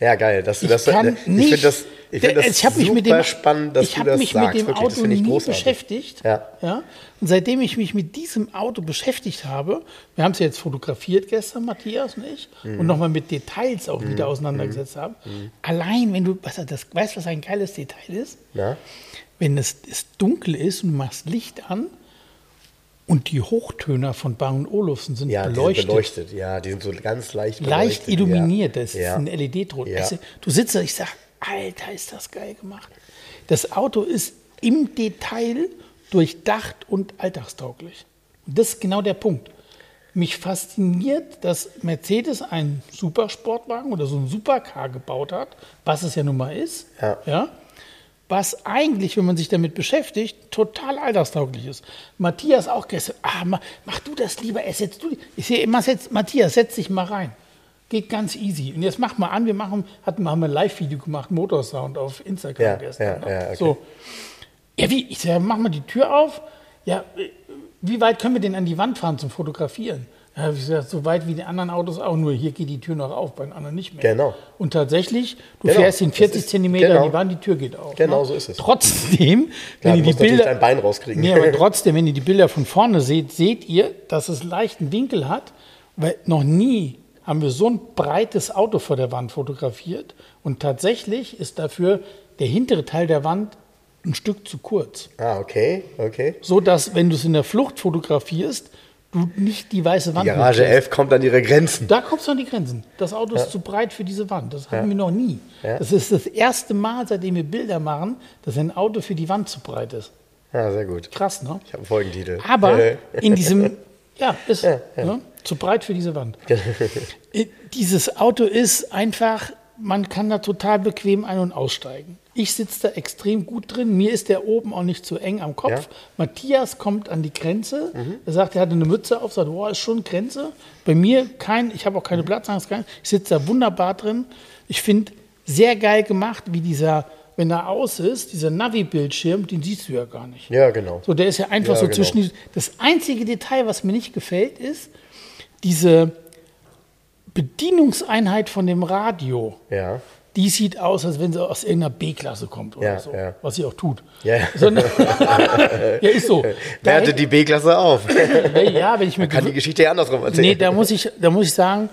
Ja, geil, dass du ich das. Kann ich finde das, ich find das ich super mich mit dem, spannend, dass ich du das mich sagst. mit dem Wirklich, Auto nie großartig. beschäftigt. Ja. ja. Und seitdem ich mich mit diesem Auto beschäftigt habe, wir haben es ja jetzt fotografiert gestern, Matthias und ich, mhm. und nochmal mit Details auch mhm. wieder auseinandergesetzt haben. Mhm. Allein, wenn du, was, das, weißt was ein geiles Detail ist? Ja wenn es, es dunkel ist und du machst Licht an und die Hochtöner von Bang Olufsen sind ja, beleuchtet. Die sind beleuchtet. Ja, die sind so ganz leicht beleuchtet. Leicht illuminiert, das ja. ist ein LED-Ton. Ja. Also, du sitzt da, ich sage, Alter, ist das geil gemacht. Das Auto ist im Detail durchdacht und alltagstauglich. Und das ist genau der Punkt. Mich fasziniert, dass Mercedes einen Supersportwagen oder so einen Supercar gebaut hat, was es ja nun mal ist. Ja. ja was eigentlich, wenn man sich damit beschäftigt, total alltagstauglich ist. Matthias auch gestern, ah, mach, mach du das lieber, ersetzt du. Ich sehe immer, setz, Matthias, setz dich mal rein. Geht ganz easy. Und jetzt mach mal an, wir machen, hatten, haben ein Live-Video gemacht, Motorsound auf Instagram ja, gestern. Ja, ne? ja, okay. So. Ja, wie? Ich sage, mach mal die Tür auf. Ja, wie weit können wir denn an die Wand fahren zum Fotografieren? Ja, wie gesagt, so weit wie die anderen Autos auch, nur hier geht die Tür noch auf, bei den anderen nicht mehr. Genau. Und tatsächlich, du genau. fährst in 40 Zentimeter genau. die Wand, die Tür geht auf. Genau, ne? so ist es. Trotzdem, wenn ihr die Bilder. dein Bein rauskriegen. Nee, aber [LAUGHS] trotzdem, wenn ihr die Bilder von vorne seht, seht ihr, dass es leichten Winkel hat, weil noch nie haben wir so ein breites Auto vor der Wand fotografiert. Und tatsächlich ist dafür der hintere Teil der Wand ein Stück zu kurz. Ah, okay, okay. So dass, wenn du es in der Flucht fotografierst, du nicht die weiße Wand Die Garage 11 kommt an ihre Grenzen. Da kommst du an die Grenzen. Das Auto ist zu breit für diese Wand. Das hatten ja. wir noch nie. Ja. Das ist das erste Mal, seitdem wir Bilder machen, dass ein Auto für die Wand zu breit ist. Ja, sehr gut. Krass, ne? Ich habe einen Folgentitel. Aber in diesem, ja, ist ne? zu breit für diese Wand. [LAUGHS] Dieses Auto ist einfach man kann da total bequem ein- und aussteigen. Ich sitze da extrem gut drin. Mir ist der oben auch nicht zu eng am Kopf. Ja. Matthias kommt an die Grenze. Mhm. Er sagt, er hatte eine Mütze auf, sagt, boah, ist schon Grenze. Bei mir kein, ich habe auch keine mhm. Platzangst. Ich sitze da wunderbar drin. Ich finde sehr geil gemacht, wie dieser, wenn er aus ist, dieser Navi-Bildschirm, den siehst du ja gar nicht. Ja, genau. So, der ist ja einfach ja, so genau. zwischen. Das einzige Detail, was mir nicht gefällt, ist diese Bedienungseinheit von dem Radio. Ja die sieht aus, als wenn sie aus irgendeiner B-Klasse kommt oder ja, so. Ja. Was sie auch tut. Ja. Sondern, [LAUGHS] ja ist so. [LAUGHS] Werte die B-Klasse auf. [LAUGHS] ja, wenn ich mir kann die Geschichte ja andersrum erzählen. Nee, da muss ich, da muss ich sagen,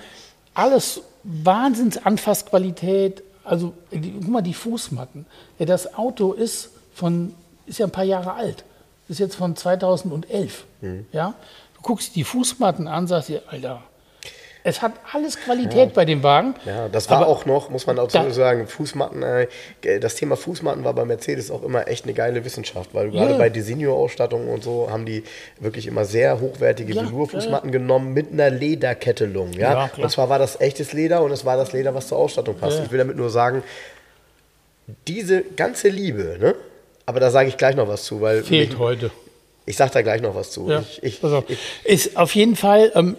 alles Wahnsinns Anfassqualität. Also, guck mal, die Fußmatten. Ja, das Auto ist von, ist ja ein paar Jahre alt. Ist jetzt von 2011. Hm. Ja? Du guckst die Fußmatten an, sagst dir, Alter, es hat alles Qualität ja. bei dem Wagen. Ja, das war auch noch, muss man dazu sagen, Fußmatten, äh, das Thema Fußmatten war bei Mercedes auch immer echt eine geile Wissenschaft, weil gerade bei Designo-Ausstattungen und so haben die wirklich immer sehr hochwertige ja, Velour-Fußmatten ja. genommen mit einer Lederkettelung. Ja? und zwar war das echtes Leder und es war das Leder, was zur Ausstattung passt. Ich will damit nur sagen, diese ganze Liebe, ne? aber da sage ich gleich noch was zu, weil. Fehlt mich, heute. Ich sage da gleich noch was zu. Ja, ich, ich, ich, ist auf jeden Fall, ähm,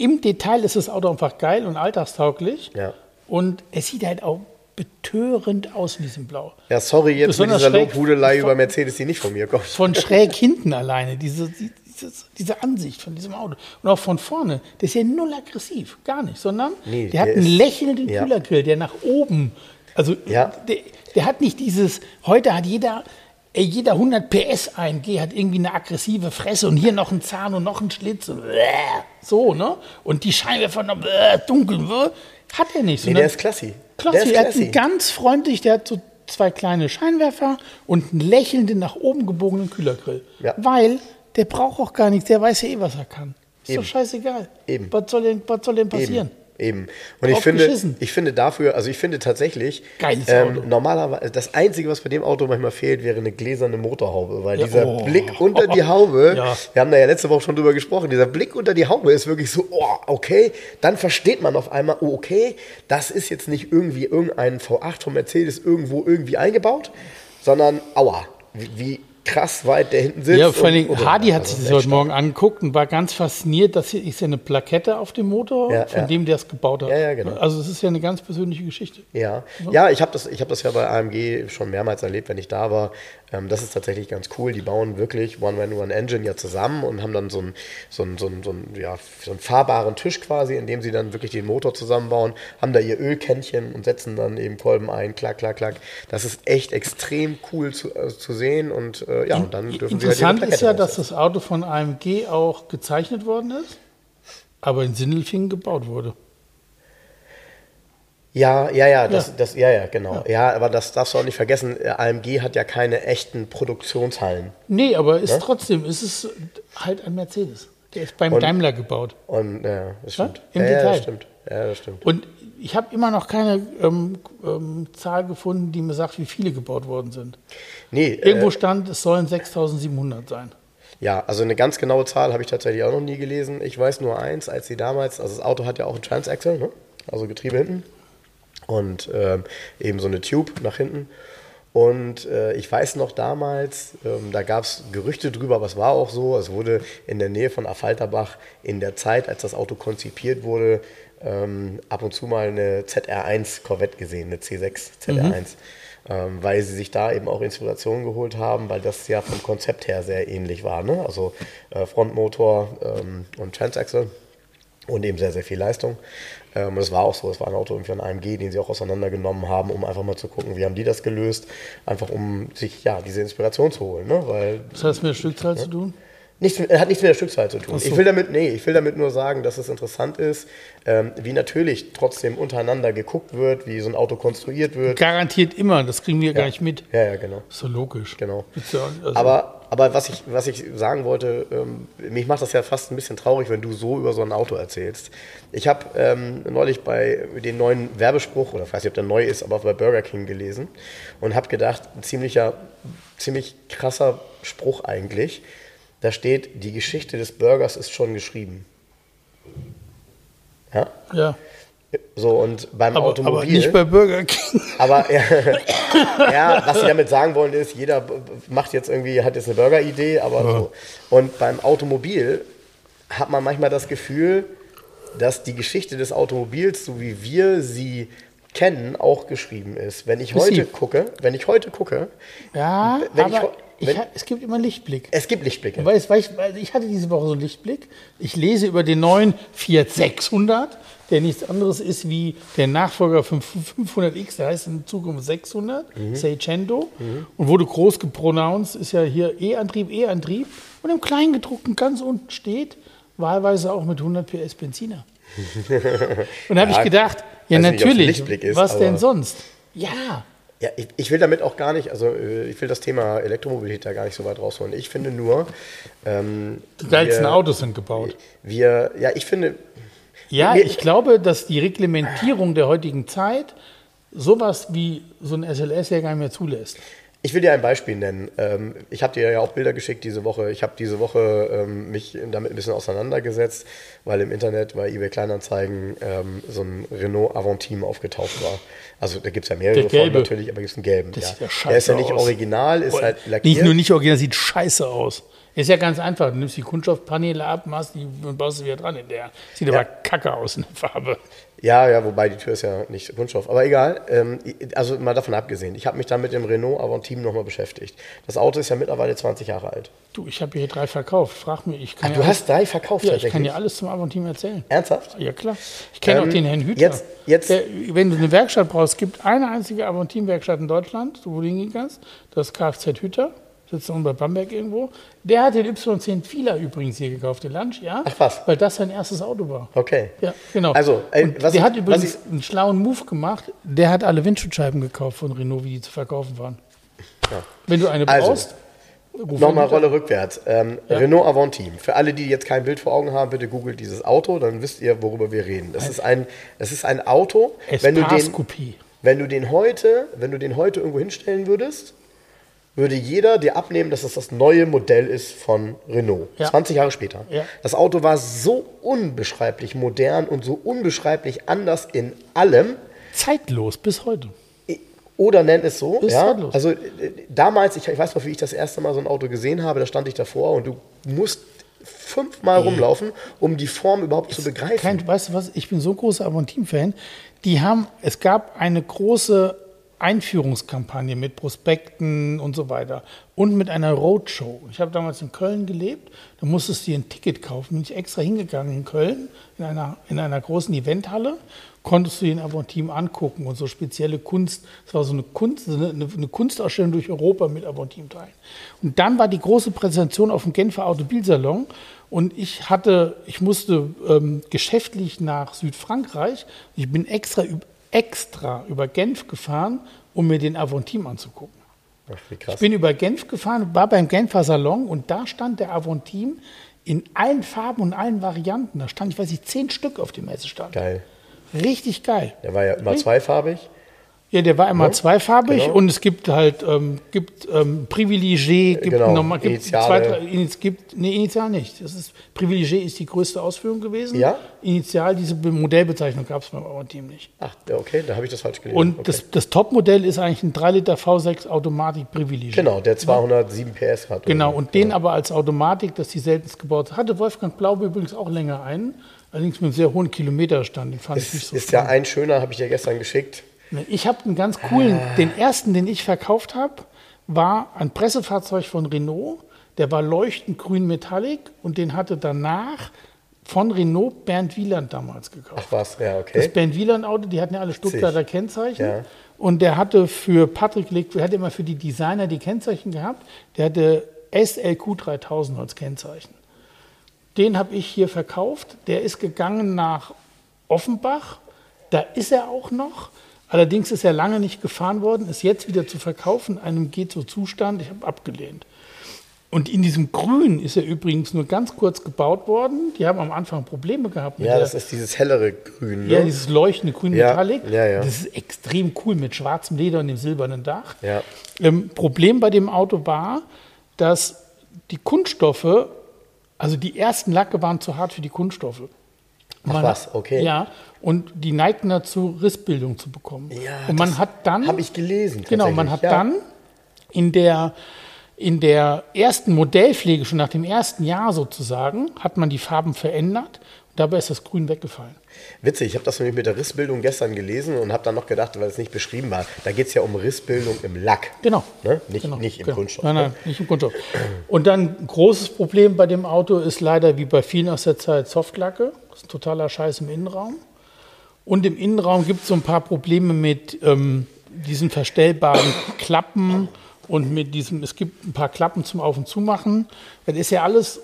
im Detail ist das Auto einfach geil und alltagstauglich. Ja. Und es sieht halt auch betörend aus in diesem Blau. Ja, sorry jetzt Besonders mit dieser Lobhudelei über Mercedes, die nicht von mir kommt. Von [LAUGHS] schräg hinten alleine, diese, diese, diese, Ansicht von diesem Auto. Und auch von vorne, der ist ja null aggressiv, gar nicht, sondern nee, der, der, hat einen ist, lächelnden ja. Kühlergrill, der nach oben, also ja. der, der hat nicht dieses, heute hat jeder ey, jeder 100 PS AMG hat irgendwie eine aggressive Fresse und hier noch ein Zahn und noch ein Schlitz und so, ne? Und die Scheinwerfer noch dunkel, hat er nicht. Nee, der ist klasse. Klasse, er hat einen ganz freundlich, der hat so zwei kleine Scheinwerfer und einen lächelnden, nach oben gebogenen Kühlergrill. Ja. Weil der braucht auch gar nichts, der weiß ja eh, was er kann. Ist Eben. doch scheißegal. Eben. Was soll denn, was soll denn passieren? Eben. Eben. Und ich finde, ich finde dafür, also ich finde tatsächlich, ähm, normalerweise, das Einzige, was bei dem Auto manchmal fehlt, wäre eine gläserne Motorhaube, weil ja, dieser oh. Blick unter die Haube, [LAUGHS] ja. wir haben da ja letzte Woche schon drüber gesprochen, dieser Blick unter die Haube ist wirklich so, oh, okay, dann versteht man auf einmal, oh, okay, das ist jetzt nicht irgendwie irgendein V8 von Mercedes irgendwo irgendwie eingebaut, sondern, aua, wie, wie krass weit der hinten sitzt. Ja, vor allem Hardy hat sich das heute Morgen angeguckt und war ganz fasziniert, dass hier ist ja eine Plakette auf dem Motor, ja, von ja. dem der es gebaut hat. Ja, ja, genau. Also es ist ja eine ganz persönliche Geschichte. Ja, ja ich habe das, hab das ja bei AMG schon mehrmals erlebt, wenn ich da war. Ähm, das ist tatsächlich ganz cool. Die bauen wirklich One Man One Engine ja zusammen und haben dann so einen, so einen, so einen, so einen, ja, so einen fahrbaren Tisch quasi, in dem sie dann wirklich den Motor zusammenbauen, haben da ihr Ölkännchen und setzen dann eben Kolben ein, klack, klack, klack. Das ist echt extrem cool zu, äh, zu sehen und äh, ja, und dann dürfen Interessant halt ist ja, dass das Auto von AMG auch gezeichnet worden ist, aber in Sindelfingen gebaut wurde. Ja, ja, ja, das, ja. Das, ja, ja, genau. Ja. ja. aber das darfst du auch nicht vergessen. AMG hat ja keine echten Produktionshallen. Nee, aber ist? Ne? trotzdem, ist es halt ein Mercedes. Der ist beim und, Daimler gebaut. Und, ja, das stimmt. Im Detail. Ja, das stimmt. Ja, das stimmt. Und ich habe immer noch keine ähm, ähm, Zahl gefunden, die mir sagt, wie viele gebaut worden sind. Nee. Irgendwo äh, stand, es sollen 6700 sein. Ja, also eine ganz genaue Zahl habe ich tatsächlich auch noch nie gelesen. Ich weiß nur eins, als sie damals, also das Auto hat ja auch ein Transaxle, ne? also Getriebe hinten und ähm, eben so eine Tube nach hinten. Und äh, ich weiß noch damals, ähm, da gab es Gerüchte drüber, aber es war auch so, es wurde in der Nähe von Affalterbach in der Zeit, als das Auto konzipiert wurde, ähm, ab und zu mal eine ZR1 Corvette gesehen, eine C6 ZR1. Mhm. Ähm, weil sie sich da eben auch Inspiration geholt haben, weil das ja vom Konzept her sehr ähnlich war. Ne? Also äh, Frontmotor ähm, und Transaxle und eben sehr, sehr viel Leistung. Ähm, es war auch so, es war ein Auto irgendwie ein AMG, den sie auch auseinandergenommen haben, um einfach mal zu gucken, wie haben die das gelöst, einfach um sich ja diese Inspiration zu holen. Ne? Weil, Was hat das mit der Stückzahl ja? zu tun? Nichts, hat nichts mit der Stückzahl zu tun. So. Ich will damit, nee, ich will damit nur sagen, dass es interessant ist, ähm, wie natürlich trotzdem untereinander geguckt wird, wie so ein Auto konstruiert wird. Garantiert immer, das kriegen wir ja. gar nicht mit. Ja, ja, genau. Ist so logisch. Genau. Also aber, aber was ich, was ich sagen wollte, ähm, mich macht das ja fast ein bisschen traurig, wenn du so über so ein Auto erzählst. Ich habe ähm, neulich bei den neuen Werbespruch, oder ich weiß nicht, ob der neu ist, aber bei Burger King gelesen und habe gedacht, ein ziemlicher, ziemlich krasser Spruch eigentlich da steht, die Geschichte des Burgers ist schon geschrieben. Ja? Ja. So, und beim aber, Automobil. Aber nicht bei Burger King. Aber ja, [LAUGHS] ja, was sie damit sagen wollen, ist, jeder macht jetzt irgendwie, hat jetzt eine Burger-Idee, aber ja. so. Und beim Automobil hat man manchmal das Gefühl, dass die Geschichte des Automobils, so wie wir sie kennen, auch geschrieben ist. Wenn ich heute gucke, wenn ich heute gucke, ja, wenn aber ich, ich, es gibt immer Lichtblick. Es gibt Lichtblicke. Weil, weil, ich, weil ich hatte diese Woche so einen Lichtblick. Ich lese über den neuen Fiat 600 der nichts anderes ist wie der Nachfolger von 500X, der heißt in Zukunft 600, mhm. Seicento, mhm. und wurde groß gepronounced, ist ja hier E-Antrieb, E-Antrieb. Und im Kleingedruckten ganz unten steht, wahlweise auch mit 100 PS Benziner. [LAUGHS] und da habe ja, ich gedacht, ja natürlich, ist, was denn sonst? Ja. Ja, ich, ich, will damit auch gar nicht, also äh, ich will das Thema Elektromobilität da gar nicht so weit rausholen. Ich finde nur. Ähm, die geilsten wir, Autos sind gebaut. Wir, ja, ich finde, ja, ich glaube, dass die Reglementierung der heutigen Zeit sowas wie so ein SLS ja gar nicht mehr zulässt. Ich will dir ein Beispiel nennen. Ähm, ich habe dir ja auch Bilder geschickt diese Woche. Ich habe diese Woche ähm, mich damit ein bisschen auseinandergesetzt, weil im Internet bei eBay Kleinanzeigen ähm, so ein Renault Avantime aufgetaucht war. Also da gibt es ja mehrere Formen natürlich, aber gibt es einen gelben. Das ja. sieht ja scheiße Der ist ja nicht aus. original, ist Boah, halt lackiert. Nicht nur nicht original, sieht scheiße aus. Ist ja ganz einfach. Du nimmst die Kunststoffpaneele ab, machst die und baust sie wieder dran in der. Sieht ja. aber kacke aus in der Farbe. Ja, ja, wobei die Tür ist ja nicht Kunststoff. Aber egal. Ähm, also mal davon abgesehen. Ich habe mich dann mit dem Renault Avantime nochmal beschäftigt. Das Auto ist ja mittlerweile 20 Jahre alt. Du, ich habe hier drei verkauft. Frag mich. Ich kann Ach, ja du hast drei verkauft ja, ich kann dir alles zum Avantime erzählen. Ernsthaft? Ja, klar. Ich kenne ähm, auch den Herrn Hüter. Jetzt, jetzt der, wenn du eine Werkstatt brauchst, gibt eine einzige Avantime-Werkstatt in Deutschland, wo du hingehen kannst. Das ist Kfz Hüter sitzt unten bei Bamberg irgendwo. Der hat den Y10 Fila übrigens hier gekauft, den Lunch, ja. Ach was. Weil das sein erstes Auto war. Okay. Ja, genau. Also, äh, was der ich, hat übrigens ich, einen schlauen Move gemacht. Der hat alle Windschutzscheiben gekauft von Renault, wie die zu verkaufen waren. Ja. Wenn du eine also, brauchst. Nochmal Rolle rückwärts. Ähm, ja. Renault Avantime. Für alle, die jetzt kein Bild vor Augen haben, bitte googelt dieses Auto, dann wisst ihr, worüber wir reden. Das ein, ist ein, das ist ein Auto, wenn du, den, wenn du den heute, wenn du den heute irgendwo hinstellen würdest, würde jeder dir abnehmen, dass das das neue Modell ist von Renault. Ja. 20 Jahre später. Ja. Das Auto war so unbeschreiblich modern und so unbeschreiblich anders in allem. Zeitlos bis heute. Oder nenn es so. Ist ja. Zeitlos. Also äh, damals, ich, ich, weiß noch, wie ich das erste Mal so ein Auto gesehen habe, da stand ich davor und du musst fünfmal rumlaufen, um die Form überhaupt zu begreifen. Kein, weißt du was, ich bin so großer Avantime-Fan. Die haben, es gab eine große Einführungskampagne mit Prospekten und so weiter und mit einer Roadshow. Ich habe damals in Köln gelebt, da musstest du dir ein Ticket kaufen. Bin ich extra hingegangen in Köln in einer, in einer großen Eventhalle, konntest du den Avantime angucken und so spezielle Kunst. Es war so eine, Kunst, eine, eine Kunstausstellung durch Europa mit Avantime-Teilen. Und dann war die große Präsentation auf dem Genfer Automobilsalon und ich hatte, ich musste ähm, geschäftlich nach Südfrankreich. Ich bin extra extra über Genf gefahren, um mir den Avantime anzugucken. Ach. Ich bin über Genf gefahren, war beim Genfer Salon und da stand der Avantime in allen Farben und allen Varianten. Da stand, ich weiß nicht, zehn Stück auf dem Messestand. Geil. Richtig geil. Der war ja immer zweifarbig. Ja, der war immer ja, zweifarbig genau. und es gibt halt ähm, gibt ähm, Privilegié, gibt genau. nochmal gibt zwei, drei, gibt nee, Initial nicht. Das ist Privilegié ist die größte Ausführung gewesen. Ja. Initial diese Modellbezeichnung gab es beim Team nicht. Ach, okay, da habe ich das falsch gelesen. Und okay. das, das Topmodell ist eigentlich ein 3 Liter V6 Automatik Privilegié. Genau, der 207 PS hat. Genau, und den aber als Automatik, das die seltenst gebaut hatte Wolfgang Blaube übrigens auch länger ein. Allerdings mit einem sehr hohen Kilometerstand. Den fand ist, ich nicht so Ist spannend. ja ein schöner, habe ich ja gestern geschickt. Ich habe einen ganz coolen, ah. den ersten, den ich verkauft habe, war ein Pressefahrzeug von Renault. Der war leuchtend grün Metallic und den hatte danach von Renault Bernd Wieland damals gekauft. Ach was, ja, okay. Das Bernd Wieland Auto, die hatten ja alle Stuttgarter Kennzeichen. Ja. Und der hatte für Patrick Leg, der hatte immer für die Designer die Kennzeichen gehabt. Der hatte SLQ 3000 als Kennzeichen. Den habe ich hier verkauft. Der ist gegangen nach Offenbach. Da ist er auch noch. Allerdings ist er lange nicht gefahren worden, ist jetzt wieder zu verkaufen, einem geht so Zustand, ich habe abgelehnt. Und in diesem Grün ist er übrigens nur ganz kurz gebaut worden. Die haben am Anfang Probleme gehabt. ja, das ist dieses hellere Grün. Ne? Ja, dieses leuchtende Grün ja, Metallic. Ja, ja. Das ist extrem cool mit schwarzem Leder und dem silbernen Dach. Ja. Ähm, Problem bei dem Auto war, dass die Kunststoffe, also die ersten Lacke waren zu hart für die Kunststoffe. Ach man, was, okay. Ja, und die neigten dazu, Rissbildung zu bekommen. Ja, und man hat dann. Habe ich gelesen. Genau, man hat ja. dann in der, in der ersten Modellpflege, schon nach dem ersten Jahr sozusagen, hat man die Farben verändert. Und dabei ist das Grün weggefallen. Witzig, ich habe das nämlich mit der Rissbildung gestern gelesen und habe dann noch gedacht, weil es nicht beschrieben war, da geht es ja um Rissbildung im Lack. Genau. Ne? Nicht, genau. nicht im genau. Kunststoff. Nein, nein, nicht im Kunststoff. Und dann ein großes Problem bei dem Auto ist leider wie bei vielen aus der Zeit Softlacke. Das ist ein totaler Scheiß im Innenraum. Und im Innenraum gibt es so ein paar Probleme mit ähm, diesen verstellbaren Klappen und mit diesem, es gibt ein paar Klappen zum Auf- und Zumachen. Das ist ja alles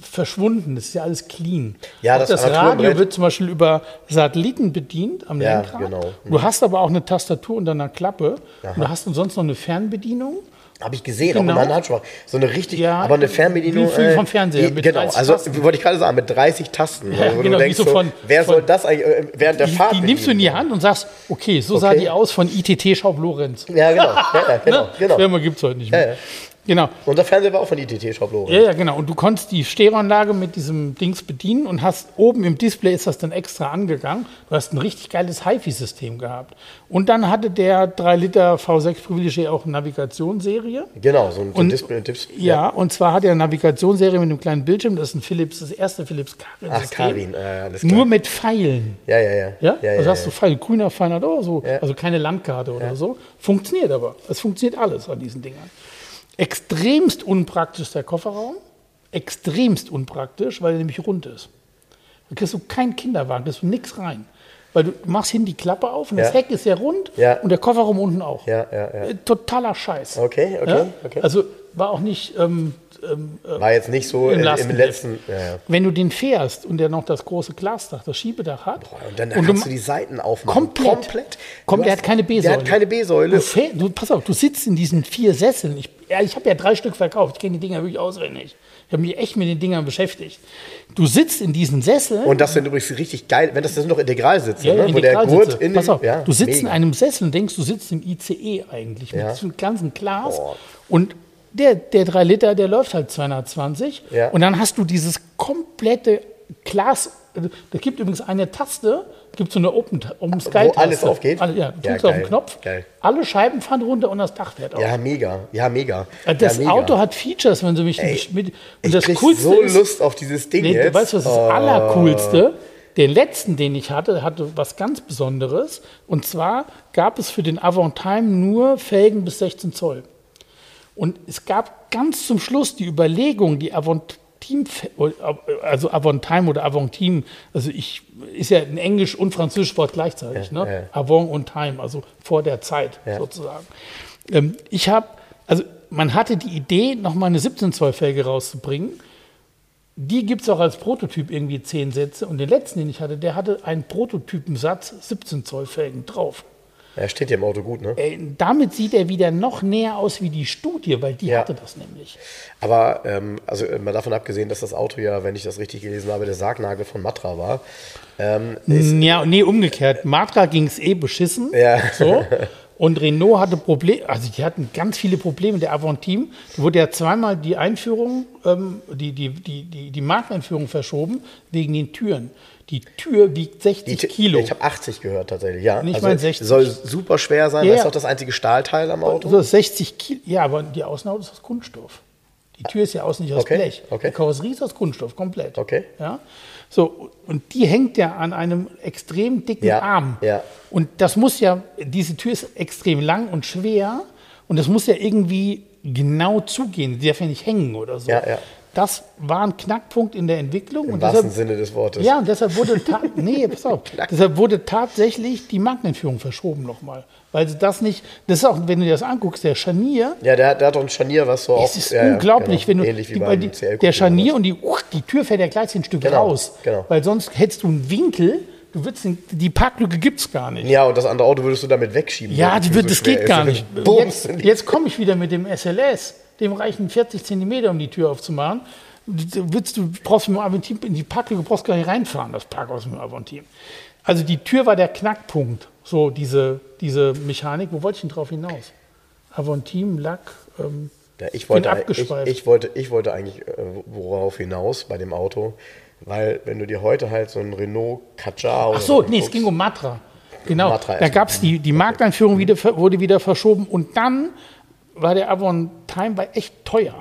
verschwunden. Das ist ja alles clean. Ja, das, das Radio wird zum Beispiel über Satelliten bedient am ja, Lenkrad. Genau. Du hast aber auch eine Tastatur unter einer Klappe. Aha. Und du hast ansonsten noch eine Fernbedienung. Habe ich gesehen, genau. auch in meiner Handschuhe. So eine richtig, ja, aber eine Fernbedienung. Wie viel vom Fernseher. Äh, genau, also Tasten. wollte ich gerade sagen, mit 30 Tasten. Ja, wo genau, du denkst, so von, wer von, soll das eigentlich äh, während der die, Fahrt Die nimmst du in die Hand und sagst, okay, so okay. sah die aus von ITT Schaub Lorenz. Ja, genau. [LAUGHS] Ja, genau, ne? genau. Firma gibt es heute nicht mehr. Genau. Unser Fernseher war auch von ITT-Schablone. Ja, ja, genau. Und du konntest die Stereoanlage mit diesem Dings bedienen und hast oben im Display ist das dann extra angegangen. Du hast ein richtig geiles HiFi-System gehabt. Und dann hatte der 3 Liter V6 Privilegier auch eine Navigationsserie. Genau, so ein, ein Display. Tipps, ja, ja, und zwar hat er eine Navigationsserie mit einem kleinen Bildschirm. Das ist ein Philips, das erste Philips Karin. Ach, Karin, äh, Nur mit Pfeilen. Ja, ja, ja. Ja, ja also ja, hast du Pfeil, grüner Pfeil oder so. Also keine Landkarte oder so. Funktioniert aber. Es funktioniert alles an diesen Dingern. Extremst unpraktisch der Kofferraum. Extremst unpraktisch, weil er nämlich rund ist. Da kriegst du keinen Kinderwagen, da kriegst du nichts rein. Weil du machst hinten die Klappe auf und ja. das Heck ist ja rund ja. und der Kofferraum unten auch. Ja, ja, ja. Totaler Scheiß. Okay, okay, okay. Also war auch nicht ähm, ähm, äh, War jetzt nicht so im, im letzten. Ja, ja. Wenn du den fährst und der noch das große Glasdach, das Schiebedach hat. Boah, und dann und kannst du, die Seiten aufmachen. Komplett. komplett. Komm, der hat keine B-Säule. Der hat keine B-Säule. Du, du, pass auf, du sitzt in diesen vier Sesseln. Ich, ja, ich habe ja drei Stück verkauft. Ich kenne die Dinger wirklich auswendig. Ich habe mich echt mit den Dingern beschäftigt. Du sitzt in diesen Sesseln. Und das sind übrigens richtig geil, wenn das, das sind noch Integralsitze, ja, ne? wo der Gurt in Pass auf, ja, du sitzt mega. in einem Sessel und denkst, du sitzt im ICE eigentlich mit diesem ganzen Glas. Oh. Und der, der 3 Liter, der läuft halt 220. Ja. Und dann hast du dieses komplette Glas. Da gibt übrigens eine Taste, gibt so eine Open, Open Sky Wo alles aufgeht? Alle, ja, du drückst ja, auf den Knopf, geil. alle Scheiben fahren runter und das Dach fährt auf. Ja, mega. Ja, mega. Das ja, mega. Auto hat Features, wenn sie mich Ey, mit. Und ich das Coolste so ist, Lust auf dieses Ding nee, jetzt. Du weißt, was das oh. Allercoolste? Den letzten, den ich hatte, hatte was ganz Besonderes. Und zwar gab es für den Avantime nur Felgen bis 16 Zoll. Und es gab ganz zum Schluss die Überlegung, die Avantime, also Avantime oder Avantime, also ich, ist ja ein Englisch und Französisch Wort gleichzeitig, ja, ne? Ja. Avant und Time, also vor der Zeit Ja. sozusagen. Ähm, ich habe, also man hatte die Idee, nochmal eine 17 Zoll Felge rauszubringen. Die gibt es auch als Prototyp irgendwie zehn Sätze. Und den letzten, den ich hatte, der hatte einen Prototypensatz 17 Zoll Felgen drauf. Er steht hier im Auto gut, ne? Äh, damit sieht er wieder noch näher aus wie die Studie, weil die Ja. hatte das nämlich. Aber ähm, also äh, mal davon abgesehen, dass das Auto ja, wenn ich das richtig gelesen habe, der Sargnagel von Matra war. Ähm, Ja, nee, umgekehrt. Matra ging es eh beschissen. Ja. So. Und Renault hatte Probleme, also die hatten ganz viele Probleme. Der Avantime, da wurde ja zweimal die Einführung, ähm, die, die, die, die, die Markteinführung verschoben, wegen den Türen. Die Tür wiegt 60 die, Kilo. Ich habe 80 gehört tatsächlich, ja. Nicht also, mal 60. Soll super schwer sein, Ja, das ist auch das einzige Stahlteil am Auto. So 60 Kilo, ja, aber die Außenhaut ist aus Kunststoff. Die Tür ist ja außen nicht aus Okay, Blech. okay. Die Karosserie ist aus Kunststoff, komplett. Okay. Ja? So, und die hängt ja an einem extrem dicken Ja, Arm. ja. Und das muss ja, diese Tür ist extrem lang und schwer und das muss ja irgendwie genau zugehen. Die darf ja nicht hängen oder so. Ja, ja. Das war ein Knackpunkt in der Entwicklung. Im und wahrsten deshalb, Sinne des Wortes. ja, und deshalb wurde, [LAUGHS] nee, pass auf, deshalb wurde tatsächlich die Markenentführung verschoben nochmal. Weil sie das nicht, das ist auch, wenn du dir das anguckst, der Scharnier, Ja, der, hat- der hat doch ein Scharnier, was so es ist unglaublich, wenn du Ähnlich wie die, weil die, der Scharnier und die, die Tür fährt ja gleich ein Stück Genau, raus. genau. Weil sonst hättest du einen Winkel, du würdest die Parklücke gibt es gar nicht. Ja, und das andere Auto würdest du damit wegschieben. Ja, Tür wird, so das geht ist. gar nicht. [LAUGHS] Jetzt, jetzt komme ich wieder mit dem SLS. Dem reichen 40 Zentimeter, um die Tür aufzumachen. Du, willst, du brauchst mit dem Aventin in die Parklücke brauchst gar nicht reinfahren, das Parkhaus mit dem Aventin. Also die Tür war der Knackpunkt, so diese, diese Mechanik. Wo wollte ich denn drauf hinaus? Aventin, Lack, ähm, Ja, ich, wollte, ich, ich, wollte, ich wollte eigentlich äh, worauf hinaus bei dem Auto. Weil wenn du dir heute halt so ein Renault Kadjar Ach so, nee, es ging um Matra. Genau, Matra da gab es die, die Markteinführung, wieder, wurde wieder verschoben und dann war der Avon Time war echt teuer.